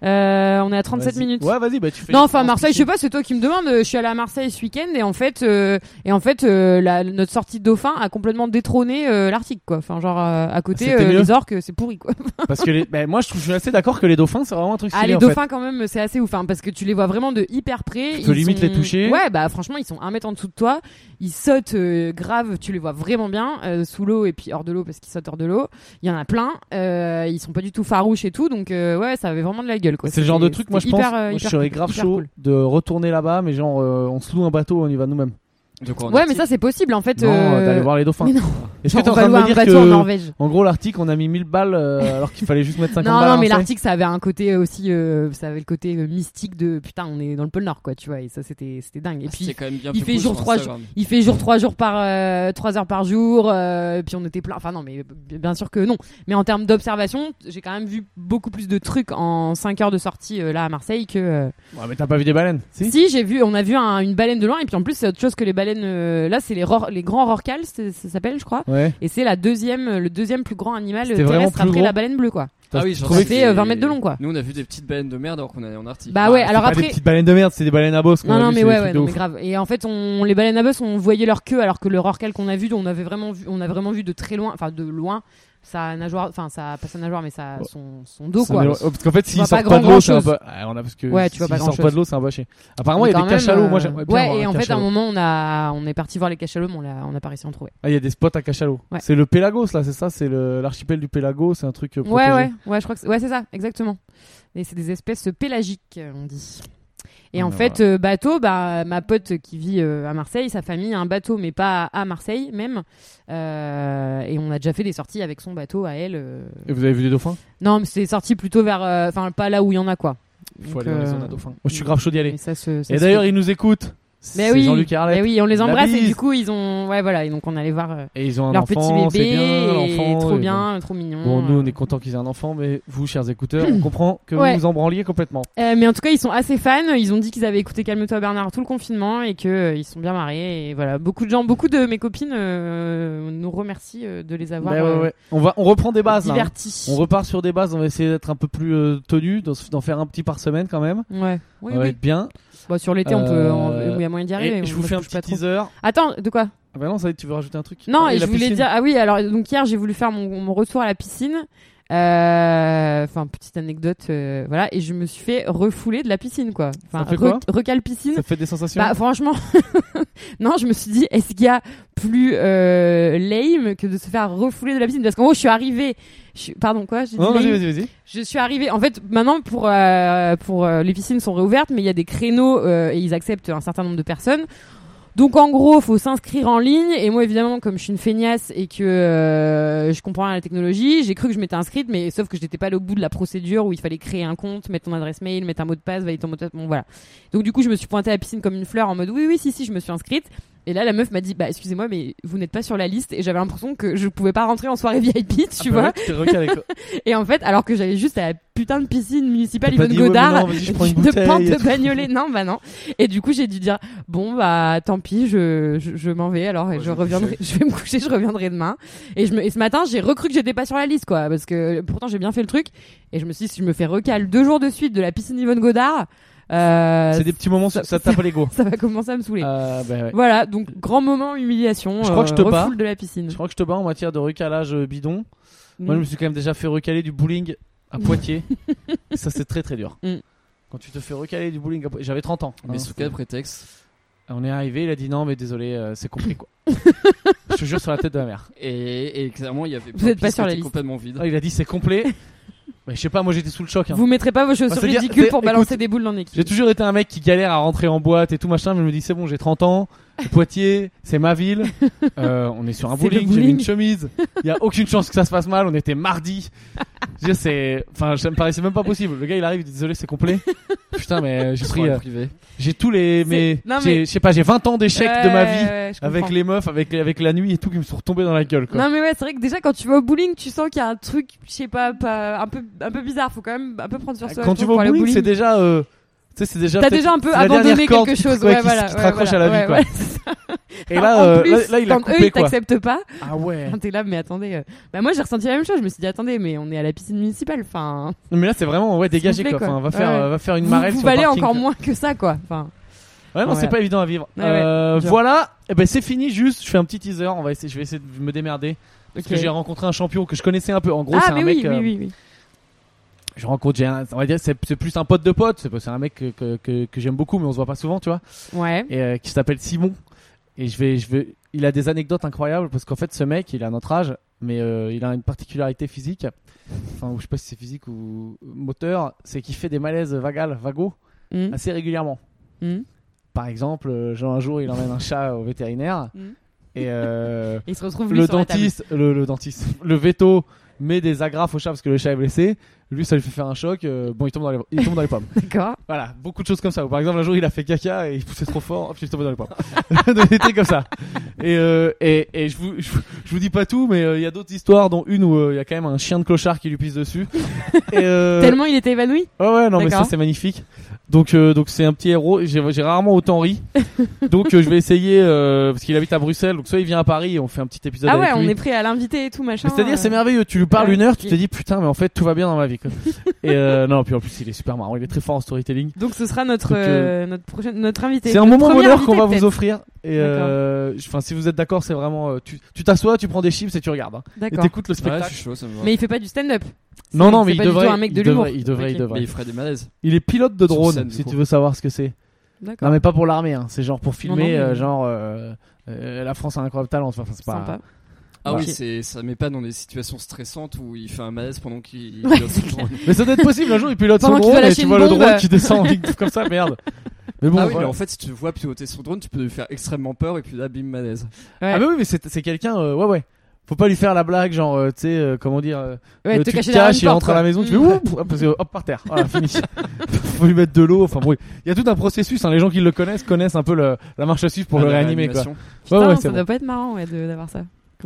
[SPEAKER 2] Euh, on est à 37
[SPEAKER 1] Vas-y.
[SPEAKER 2] minutes.
[SPEAKER 1] Ouais, vas-y, bah tu fais.
[SPEAKER 2] Non, enfin Marseille, je sais pas, c'est toi qui me demandes. Je suis allée à Marseille ce week-end et en fait, euh, et en fait, euh, la, notre sortie de Dauphin a complètement détrôné euh, l'Arctique, quoi. Enfin, genre euh, à côté, euh, les orques, c'est pourri, quoi.
[SPEAKER 1] Parce que les... bah, moi, je, trouve, je suis assez d'accord que les dauphins, c'est vraiment un truc
[SPEAKER 2] Ah,
[SPEAKER 1] stylé.
[SPEAKER 2] les
[SPEAKER 1] en fait.
[SPEAKER 2] dauphins quand même, c'est assez ouf, hein, parce que tu les vois vraiment de hyper près.
[SPEAKER 1] Tu peux limite
[SPEAKER 2] sont-
[SPEAKER 1] les toucher.
[SPEAKER 2] Ouais, bah franchement, ils sont un mètre en dessous de toi. Ils sautent euh, grave, tu les vois vraiment bien euh, sous l'eau et puis hors de l'eau parce qu'ils sautent hors de l'eau. Il y en a plein. Euh, ils sont pas du tout farouches et tout, donc euh, ouais, ça avait vraiment de la gueule, quoi.
[SPEAKER 1] C'est le genre de truc, moi je pense,
[SPEAKER 2] hyper, euh,
[SPEAKER 1] moi, je
[SPEAKER 2] hyper
[SPEAKER 1] serais grave
[SPEAKER 2] hyper
[SPEAKER 1] chaud
[SPEAKER 2] cool.
[SPEAKER 1] de retourner là-bas, mais genre euh, on se loue un bateau, on y va nous-mêmes.
[SPEAKER 3] De quoi, en
[SPEAKER 2] Ouais, mais
[SPEAKER 3] Arctique
[SPEAKER 2] ça c'est possible en fait.
[SPEAKER 1] Non,
[SPEAKER 2] euh,
[SPEAKER 1] d'aller voir les dauphins.
[SPEAKER 2] mais non.
[SPEAKER 1] Est-ce que t'es en train de me
[SPEAKER 2] un
[SPEAKER 1] dire
[SPEAKER 2] bateau en
[SPEAKER 1] que,
[SPEAKER 2] Norvège.
[SPEAKER 1] en gros, l'Arctique, on a mis 1000 balles euh, alors qu'il fallait juste mettre 50
[SPEAKER 2] Non,
[SPEAKER 1] balles à
[SPEAKER 2] non, mais l'Arctique, ça avait un côté aussi, euh, ça avait le côté euh, mystique de putain, on est dans le pôle Nord, quoi, tu vois, et ça c'était, c'était dingue. Et
[SPEAKER 3] C'était
[SPEAKER 2] puis,
[SPEAKER 3] quand même bien
[SPEAKER 2] il
[SPEAKER 3] plus
[SPEAKER 2] fait
[SPEAKER 3] cool
[SPEAKER 2] jour
[SPEAKER 3] sur
[SPEAKER 2] trois
[SPEAKER 3] Instagram.
[SPEAKER 2] il fait jour trois jours par, euh, trois heures par jour, euh, puis on était plein. Enfin non, mais b- bien sûr que non. Mais en termes d'observation, j'ai quand même vu beaucoup plus de trucs en 5 heures de sortie euh, là à Marseille que. euh,
[SPEAKER 1] Ouais, mais t'as pas vu des baleines Si,
[SPEAKER 2] Si, j'ai vu, on a vu un- une baleine de loin, et puis en plus c'est autre chose que les baleines. Euh, là, c'est les, ror- les grands rorquals, c'est- ça s'appelle, je crois.
[SPEAKER 1] Ouais.
[SPEAKER 2] Et c'est la deuxième, le deuxième plus grand animal
[SPEAKER 1] C'était vraiment
[SPEAKER 2] terrestre
[SPEAKER 1] plus
[SPEAKER 2] après
[SPEAKER 1] gros
[SPEAKER 2] la baleine bleue, quoi.
[SPEAKER 3] Ah oui,
[SPEAKER 1] trouvé
[SPEAKER 2] Ça fait, euh, 20 mètres de long, quoi.
[SPEAKER 3] Nous, on a vu des petites baleines de merde alors qu'on allait en Arctique.
[SPEAKER 2] Bah ouais,
[SPEAKER 1] Ah, c'est
[SPEAKER 2] alors
[SPEAKER 1] pas
[SPEAKER 2] après.
[SPEAKER 1] des petites baleines de merde, c'est des baleines à bosse. qu'on
[SPEAKER 2] Non,
[SPEAKER 1] a
[SPEAKER 2] non,
[SPEAKER 1] vu,
[SPEAKER 2] mais
[SPEAKER 1] c'est des
[SPEAKER 2] ouais,
[SPEAKER 1] trucs
[SPEAKER 2] ouais,
[SPEAKER 1] de
[SPEAKER 2] non,
[SPEAKER 1] ouf.
[SPEAKER 2] mais grave. Et en fait, on, les baleines à bosse, on voyait leur queue, alors que le rorqual qu'on a vu, on avait vraiment vu, on a vraiment vu de très loin, enfin de loin, sa nageoire, enfin sa, pas sa nageoire, mais
[SPEAKER 1] Ouais.
[SPEAKER 2] son, son dos,
[SPEAKER 1] Ça
[SPEAKER 2] quoi.
[SPEAKER 1] oh, Parce qu'en fait,
[SPEAKER 2] vois
[SPEAKER 1] sortent
[SPEAKER 2] pas
[SPEAKER 1] pas de l'eau, c'est un peu. Ah, on a parce que
[SPEAKER 2] Ouais, tu vois pas grand-chose.
[SPEAKER 1] pas de l'eau, c'est un peu haché. Apparemment, il y a des cachalots. Moi,
[SPEAKER 2] euh,
[SPEAKER 1] j'aimerais bien
[SPEAKER 2] Ouais, et en fait, à un moment, on a, on est parti voir les cachalots, mais on l'a, on a pas réussi à en trouver.
[SPEAKER 1] Ah, il y a des spots à cachalots.
[SPEAKER 2] Ouais.
[SPEAKER 1] C'est le Pélagos, là, c'est ça C'est le- l'archipel du Pélagos, c'est un truc euh, protégé.
[SPEAKER 2] Ouais, ouais, ouais, je crois que ouais, c'est ça, exactement. Et c'est des espèces pélagiques, on dit. Et en fait, euh, bateau, bah, ma pote qui vit euh, à Marseille, sa famille a un bateau, mais pas à Marseille même. Euh, et on a déjà fait des sorties avec son bateau à elle. euh.
[SPEAKER 1] Et vous avez vu des dauphins?
[SPEAKER 2] Non, mais c'est sorti plutôt vers, euh, enfin, pas là où il y en a quoi.
[SPEAKER 1] Il faut
[SPEAKER 2] Donc,
[SPEAKER 1] aller dans les zones à dauphins. Moi, je suis grave chaud d'y aller.
[SPEAKER 2] mais ça se- ça
[SPEAKER 1] Et
[SPEAKER 2] se
[SPEAKER 1] d'ailleurs,
[SPEAKER 2] fait.
[SPEAKER 1] ils nous écoutent.
[SPEAKER 2] Mais
[SPEAKER 1] C'est
[SPEAKER 2] oui,
[SPEAKER 1] Jean-Luc
[SPEAKER 2] mais oui, on les embrasse et du coup ils ont, ouais voilà, et donc on allait voir euh,
[SPEAKER 1] Et ils ont
[SPEAKER 2] leur
[SPEAKER 1] enfant,
[SPEAKER 2] petit bébé,
[SPEAKER 1] bien,
[SPEAKER 2] et trop
[SPEAKER 1] et
[SPEAKER 2] bien, trop mignon.
[SPEAKER 1] Bon, nous, on
[SPEAKER 2] euh.
[SPEAKER 1] est content qu'ils aient un enfant, mais vous, chers écouteurs, on comprend que
[SPEAKER 2] Ouais.
[SPEAKER 1] vous vous en branliez complètement.
[SPEAKER 2] Euh, mais en tout cas, ils sont assez fans. Ils ont dit qu'ils avaient écouté Calme-toi Bernard tout le confinement et que euh, ils sont bien marrés. Et voilà, beaucoup de gens, beaucoup de mes copines nous remercient de les avoir
[SPEAKER 1] Bah ouais, ouais. On, va, on reprend des bases. hein. On repart sur des bases, on va essayer d'être un peu plus tenus, d'en d'en faire un petit par semaine quand même.
[SPEAKER 2] Ouais, oui,
[SPEAKER 1] on va
[SPEAKER 2] oui.
[SPEAKER 1] être bien.
[SPEAKER 2] Bon, sur l'été, on peut,
[SPEAKER 1] Euh,
[SPEAKER 2] on- il y a moyen d'y arriver.
[SPEAKER 1] Et je vous fais un
[SPEAKER 2] touche pas
[SPEAKER 1] petit
[SPEAKER 2] trop.
[SPEAKER 1] teaser.
[SPEAKER 2] Attends, de quoi?
[SPEAKER 1] Ah bah non, ça y est, tu veux rajouter un truc?
[SPEAKER 2] Non,
[SPEAKER 1] Ah,
[SPEAKER 2] et
[SPEAKER 1] la
[SPEAKER 2] je voulais
[SPEAKER 1] piscine.
[SPEAKER 2] dire, ah oui, alors donc hier j'ai voulu faire mon, mon retour à la piscine. Euh, Enfin, petite anecdote, euh, voilà, et je me suis fait refouler de la piscine, quoi. Enfin,
[SPEAKER 1] quoi
[SPEAKER 2] recal piscine.
[SPEAKER 1] Ça fait des sensations
[SPEAKER 2] Bah franchement, non, je me suis dit, est-ce qu'il y a plus euh, lame que de se faire refouler de la piscine? Parce qu'en gros, je suis arrivée, je pardon quoi, dit
[SPEAKER 1] Non, vas-y, vas-y, vas-y.
[SPEAKER 2] je suis arrivée. En fait, maintenant pour euh, pour euh, les piscines sont réouvertes, mais il y a des créneaux euh, et ils acceptent un certain nombre de personnes. Donc en gros, faut s'inscrire en ligne. Et moi, évidemment, comme je suis une feignasse et que euh, je comprends rien à la technologie, j'ai cru que je m'étais inscrite, mais sauf que je n'étais pas allée au bout de la procédure où il fallait créer un compte, mettre ton adresse mail, mettre un mot de passe, valider ton mot de passe. Bon voilà. Donc du coup, je me suis pointée à la piscine comme une fleur en mode oui, oui, si, si, je me suis inscrite. Et là, la meuf m'a dit, bah excusez-moi, mais vous n'êtes pas sur la liste. Et j'avais l'impression que je pouvais pas rentrer en soirée VIP, tu
[SPEAKER 1] Ah bah
[SPEAKER 2] vois.
[SPEAKER 1] ouais.
[SPEAKER 2] Et en fait, alors que j'allais juste à la putain de piscine municipale Yvonne Godard,
[SPEAKER 1] non, vas-y, je prends une
[SPEAKER 2] de pente de bagnolet, non, bah non. Et du coup, j'ai dû dire, bon, bah, tant pis, je, je, je m'en vais, alors, et
[SPEAKER 3] Ouais,
[SPEAKER 2] je
[SPEAKER 3] je
[SPEAKER 2] reviendrai, je vais me coucher, je reviendrai demain. Et je me, et ce matin, j'ai recru que j'étais pas sur la liste, quoi, parce que pourtant, j'ai bien fait le truc. Et je me suis dit, si je me fais recal deux jours de suite de la piscine Yvonne Godard, euh,
[SPEAKER 1] C'est des petits moments,
[SPEAKER 2] ça-
[SPEAKER 1] ça, tape l'ego.
[SPEAKER 2] ça va commencer à me saouler.
[SPEAKER 1] Euh, bah ouais.
[SPEAKER 2] Voilà, donc, grand moment humiliation.
[SPEAKER 1] Je crois que je te
[SPEAKER 2] euh,
[SPEAKER 1] bats.
[SPEAKER 2] refoule de la piscine.
[SPEAKER 1] Je crois que je te bats en matière de recalage bidon.
[SPEAKER 2] Mm.
[SPEAKER 1] Moi, je me suis quand même déjà fait recaler du bowling à Poitiers. Ça, c'est très très dur.
[SPEAKER 2] Mm.
[SPEAKER 1] Quand tu te fais recaler du bowling à Poitiers, j'avais 30 ans.
[SPEAKER 3] Mais
[SPEAKER 1] hein,
[SPEAKER 3] sous quel prétexte?
[SPEAKER 1] On est arrivé, il a dit non, mais désolé, euh, c'est compris quoi. je te jure sur la tête de la mère.
[SPEAKER 3] et, et clairement, il y avait
[SPEAKER 2] Vous êtes pas sur la liste.
[SPEAKER 3] complètement vide.
[SPEAKER 1] Ah, il a dit c'est complet. Mais je sais pas, moi j'étais sous le choc. hein.
[SPEAKER 2] Vous mettrez pas vos chaussures
[SPEAKER 1] Bah,
[SPEAKER 2] ridicules pour balancer
[SPEAKER 1] écoute,
[SPEAKER 2] des boules dans l'équipe.
[SPEAKER 1] J'ai toujours été un mec qui galère à rentrer en boîte et tout machin, mais je me dis c'est bon, j'ai 30 ans, Poitiers, c'est ma ville, euh, on est sur un bowling, j'ai mis une chemise, il y a aucune chance que ça se passe mal, on était mardi. Je veux dire, c'est, enfin, ça me paraissait même pas possible. Le gars il arrive, il dit désolé, c'est complet. Putain, mais j'ai pris, euh, j'ai tous les, mais,
[SPEAKER 2] non,
[SPEAKER 1] j'ai-
[SPEAKER 2] mais-
[SPEAKER 1] je sais pas, j'ai 20 ans d'échecs de ma vie
[SPEAKER 2] ouais,
[SPEAKER 1] avec les meufs, avec, avec la nuit et tout qui me sont retombés dans la gueule quoi.
[SPEAKER 2] Non mais ouais, c'est vrai que déjà quand tu vas au bowling, tu sens qu'il y a un truc, je sais pas, pas un peu un peu bizarre. Faut quand même un peu prendre sur soi.
[SPEAKER 1] Quand tu vas au bowling, c'est déjà, euh, tu sais, c'est déjà.
[SPEAKER 2] T'as déjà un peu
[SPEAKER 1] c'est
[SPEAKER 2] abandonné quelque chose,
[SPEAKER 1] ouais,
[SPEAKER 2] voilà.
[SPEAKER 1] qui te raccroche à la vie quoi.
[SPEAKER 2] c'est.
[SPEAKER 1] Et là, euh, là, là, il a
[SPEAKER 2] quand eux
[SPEAKER 1] coupé
[SPEAKER 2] ils t'acceptent pas,
[SPEAKER 1] Ah ouais.
[SPEAKER 2] t'es là, mais attendez. euh, Bah moi j'ai ressenti la même chose. Je me suis dit attendez, mais on est à la piscine municipale. Enfin,
[SPEAKER 1] Non, mais là c'est vraiment ouais dégagé
[SPEAKER 2] vous
[SPEAKER 1] quoi. Enfin, va faire euh, va faire une
[SPEAKER 2] vous, vous
[SPEAKER 1] sur le
[SPEAKER 2] valez encore moins que ça quoi. Enfin,
[SPEAKER 1] Ouais non,
[SPEAKER 2] Ouais.
[SPEAKER 1] c'est pas évident à vivre.
[SPEAKER 2] Ouais,
[SPEAKER 1] Euh, voilà, et ben c'est fini juste, je fais un petit teaser, on va essayer je vais essayer de me démerder parce que j'ai rencontré un champion que je connaissais un peu. En gros, c'est
[SPEAKER 2] ah
[SPEAKER 1] un
[SPEAKER 2] mais
[SPEAKER 1] mec
[SPEAKER 2] oui,
[SPEAKER 1] euh,
[SPEAKER 2] oui, oui, oui.
[SPEAKER 1] Je rencontre j'ai on va dire c'est c'est plus un pote de pote, c'est un mec que que, que, que j'aime beaucoup mais on se voit pas souvent, tu vois.
[SPEAKER 2] Ouais.
[SPEAKER 1] Et euh, qui s'appelle Simon et je vais je vais il a des anecdotes incroyables parce qu'en fait ce mec, il a notre âge mais euh, il a une particularité physique. Enfin, ou je sais pas si c'est physique ou moteur, c'est qu'il fait des malaises vagales, vagos
[SPEAKER 2] Hmm,
[SPEAKER 1] assez régulièrement.
[SPEAKER 2] hmm.
[SPEAKER 1] Par exemple, euh, genre un jour, il emmène un chat au vétérinaire
[SPEAKER 2] Mm.
[SPEAKER 1] et euh,
[SPEAKER 2] il se retrouve
[SPEAKER 1] le dentiste, le, le dentiste, le veto met des agrafes au chat parce que le chat est blessé. Lui, ça lui fait faire un choc. euh, bon, il tombe dans les, il tombe dans les pommes.
[SPEAKER 2] D'accord.
[SPEAKER 1] Voilà, beaucoup de choses comme ça. Ou par exemple, un jour, il a fait caca et il poussait trop fort, hop, il est tombé dans les pommes. Des trucs comme ça. Et, euh, et, et je, vous, je, vous- je vous dis pas tout, mais euh, il y a d'autres histoires, dont une où il y a quand même un chien de clochard qui lui pisse dessus. Et,
[SPEAKER 2] Tellement il était évanoui.
[SPEAKER 1] Ouais, ouais, non, mais ça, c'est magnifique. Donc, donc c'est un petit héros. J'ai rarement autant ri. donc, je vais essayer, parce qu'il habite à Bruxelles. Donc, soit il vient à Paris et on fait un petit épisode
[SPEAKER 2] Ah ouais, on est prêt à l'inviter et tout machin.
[SPEAKER 1] C'est-à-dire, c'est merveilleux. Tu lui parles
[SPEAKER 2] Ouais,
[SPEAKER 1] une heure, tu te dis putain, mais en fait, tout va bien dans ma vie. Quoi. et euh, non, puis en plus, il est super marrant. Il est très fort en storytelling.
[SPEAKER 2] Donc ce sera notre
[SPEAKER 1] Donc, euh,
[SPEAKER 2] euh, notre prochaine notre invité.
[SPEAKER 1] C'est un moment bonheur qu'on va vous offrir. Et euh, enfin, si vous êtes d'accord, c'est vraiment. tu tu t'assois, tu prends des chips et tu regardes. hein. Et
[SPEAKER 2] D'accord.
[SPEAKER 1] t'écoutes le
[SPEAKER 3] Ouais,
[SPEAKER 1] spectacle.
[SPEAKER 3] je suis chaud, ça me va.
[SPEAKER 2] Mais il fait pas du stand-up.
[SPEAKER 1] non, non, mais il
[SPEAKER 2] pas du tout
[SPEAKER 1] devrait.
[SPEAKER 2] un mec de
[SPEAKER 1] il
[SPEAKER 2] l'humour.
[SPEAKER 1] devrait, il devrait, il devrait.
[SPEAKER 3] Mais il ferait des malaises.
[SPEAKER 1] Il est pilote de drone,
[SPEAKER 3] scène,
[SPEAKER 1] si tu veux savoir ce que c'est.
[SPEAKER 2] D'accord.
[SPEAKER 1] Non, mais pas pour l'armée. Hein. C'est genre pour filmer,
[SPEAKER 2] non,
[SPEAKER 1] euh, genre euh, euh, la France a un incroyable talent. Enfin, c'est pas.
[SPEAKER 2] Sympa.
[SPEAKER 3] Ah oui, c'est ça met pas dans des situations stressantes où il fait un malaise pendant qu'il pilote son drone.
[SPEAKER 1] Mais ça doit être possible. Un jour, il pilote son
[SPEAKER 2] Pendant
[SPEAKER 1] drone et tu vois le drone qui descend en ligne comme ça, merde. Mais bon,
[SPEAKER 3] ah oui,
[SPEAKER 1] voilà.
[SPEAKER 3] mais en fait, si tu le vois piloter son drone, tu peux lui faire extrêmement peur et puis là, bim, malaise.
[SPEAKER 2] Ouais.
[SPEAKER 1] Ah mais oui, mais c'est c'est quelqu'un. euh, ouais, ouais. Faut pas lui faire la blague, genre, euh, tu sais, euh, comment dire. euh,
[SPEAKER 2] Ouais,
[SPEAKER 1] euh,
[SPEAKER 2] te
[SPEAKER 1] tu te caches, il rentre à la maison, tu fais
[SPEAKER 2] Mm.
[SPEAKER 1] hop, parce que, hop par terre. Voilà, fini. Faut lui mettre de l'eau. Enfin bon, il y a tout un processus. Hein, les gens qui le connaissent connaissent un peu le, la marche à suivre pour
[SPEAKER 3] Ah,
[SPEAKER 1] le réanimer, quoi.
[SPEAKER 2] Putain,
[SPEAKER 1] ouais, ouais,
[SPEAKER 2] ça doit pas être marrant ouais, de- d'avoir ça.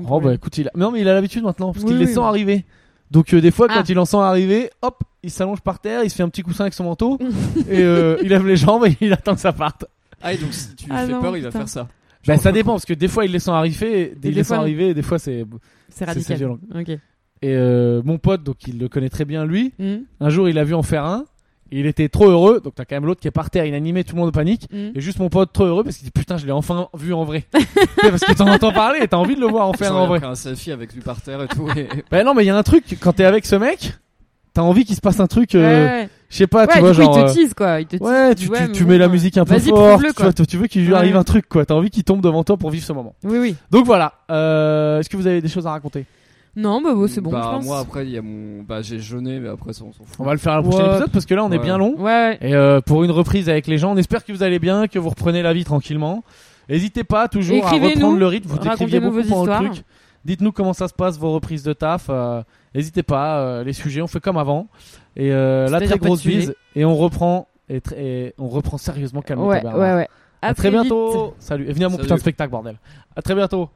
[SPEAKER 1] Oh bah écoute, il a... non mais il a l'habitude maintenant parce
[SPEAKER 2] Oui,
[SPEAKER 1] qu'il les sent
[SPEAKER 2] oui.
[SPEAKER 1] arriver. Donc euh, des fois quand
[SPEAKER 2] Ah.
[SPEAKER 1] il en sent arriver, hop, il s'allonge par terre, il se fait un petit coussin avec son manteau et euh, il lève les jambes et il attend que ça parte.
[SPEAKER 3] Ah, et donc si tu lui
[SPEAKER 2] Ah
[SPEAKER 3] fais
[SPEAKER 2] non,
[SPEAKER 3] peur, il va faire ça.
[SPEAKER 1] Ben ça dépend parce que des fois il les sent arriver, des,
[SPEAKER 2] des
[SPEAKER 1] les sent
[SPEAKER 2] fois, non.
[SPEAKER 1] arriver, et des fois c'est
[SPEAKER 2] C'est
[SPEAKER 1] c'est
[SPEAKER 2] radical.
[SPEAKER 1] violent. Et euh, mon pote donc il le connaît très bien lui.
[SPEAKER 2] Hmm.
[SPEAKER 1] Un jour il a vu en faire un, et il était trop heureux. Donc t'as quand même l'autre qui est par terre inanimé, tout le monde panique.
[SPEAKER 2] Hmm.
[SPEAKER 1] Et juste mon pote trop heureux parce qu'il dit putain je l'ai enfin vu en vrai. Parce que t'en entends parler et t'as envie de le voir en faire en
[SPEAKER 3] il a
[SPEAKER 1] vrai.
[SPEAKER 3] un selfie avec lui par terre et tout. Et...
[SPEAKER 1] Ben non mais il y a un truc quand t'es avec ce mec, t'as envie qu'il se passe un truc. euh,
[SPEAKER 2] Ouais.
[SPEAKER 1] Je sais pas,
[SPEAKER 2] Ouais,
[SPEAKER 1] tu vois
[SPEAKER 2] du coup,
[SPEAKER 1] genre.
[SPEAKER 2] il
[SPEAKER 1] euh,
[SPEAKER 2] te tease quoi. Il te tease.
[SPEAKER 1] Ouais, tu,
[SPEAKER 2] Ouais,
[SPEAKER 1] tu, tu
[SPEAKER 2] bon,
[SPEAKER 1] mets la
[SPEAKER 2] euh,
[SPEAKER 1] musique un peu
[SPEAKER 2] vas-y,
[SPEAKER 1] fort,
[SPEAKER 2] prouve-le,
[SPEAKER 1] tu,
[SPEAKER 2] quoi.
[SPEAKER 1] vois, tu veux qu'il lui
[SPEAKER 2] Ouais.
[SPEAKER 1] arrive un truc quoi, t'as envie qu'il tombe devant toi pour vivre ce moment.
[SPEAKER 2] Oui, oui.
[SPEAKER 1] Donc voilà, euh, est-ce que vous avez des choses à raconter?
[SPEAKER 2] Non, bah bon, c'est bon,
[SPEAKER 3] Bah,
[SPEAKER 2] je pense.
[SPEAKER 3] moi après, il y a mon. Bah, j'ai jeûné, mais après, ça, on s'en fout.
[SPEAKER 1] On va le faire à la prochaine
[SPEAKER 2] Ouais.
[SPEAKER 1] épisode parce que là on est
[SPEAKER 3] Ouais.
[SPEAKER 1] bien long.
[SPEAKER 2] Ouais, ouais.
[SPEAKER 1] Et euh, pour une reprise avec les gens, on espère que vous allez bien, que vous reprenez la vie tranquillement. N'hésitez pas toujours à reprendre le rythme, vous décriviez beaucoup le
[SPEAKER 2] histoires.
[SPEAKER 1] truc. Dites-nous comment ça se passe vos reprises de taf. euh, N'hésitez pas, euh, les sujets, on fait comme avant. Et euh, la très grosse bise et on reprend et, tr- et on reprend sérieusement calme
[SPEAKER 2] Ouais, ouais, ouais.
[SPEAKER 1] À, très bientôt. Salut. Et venez à mon
[SPEAKER 3] Salut.
[SPEAKER 1] putain de spectacle, bordel. À très bientôt.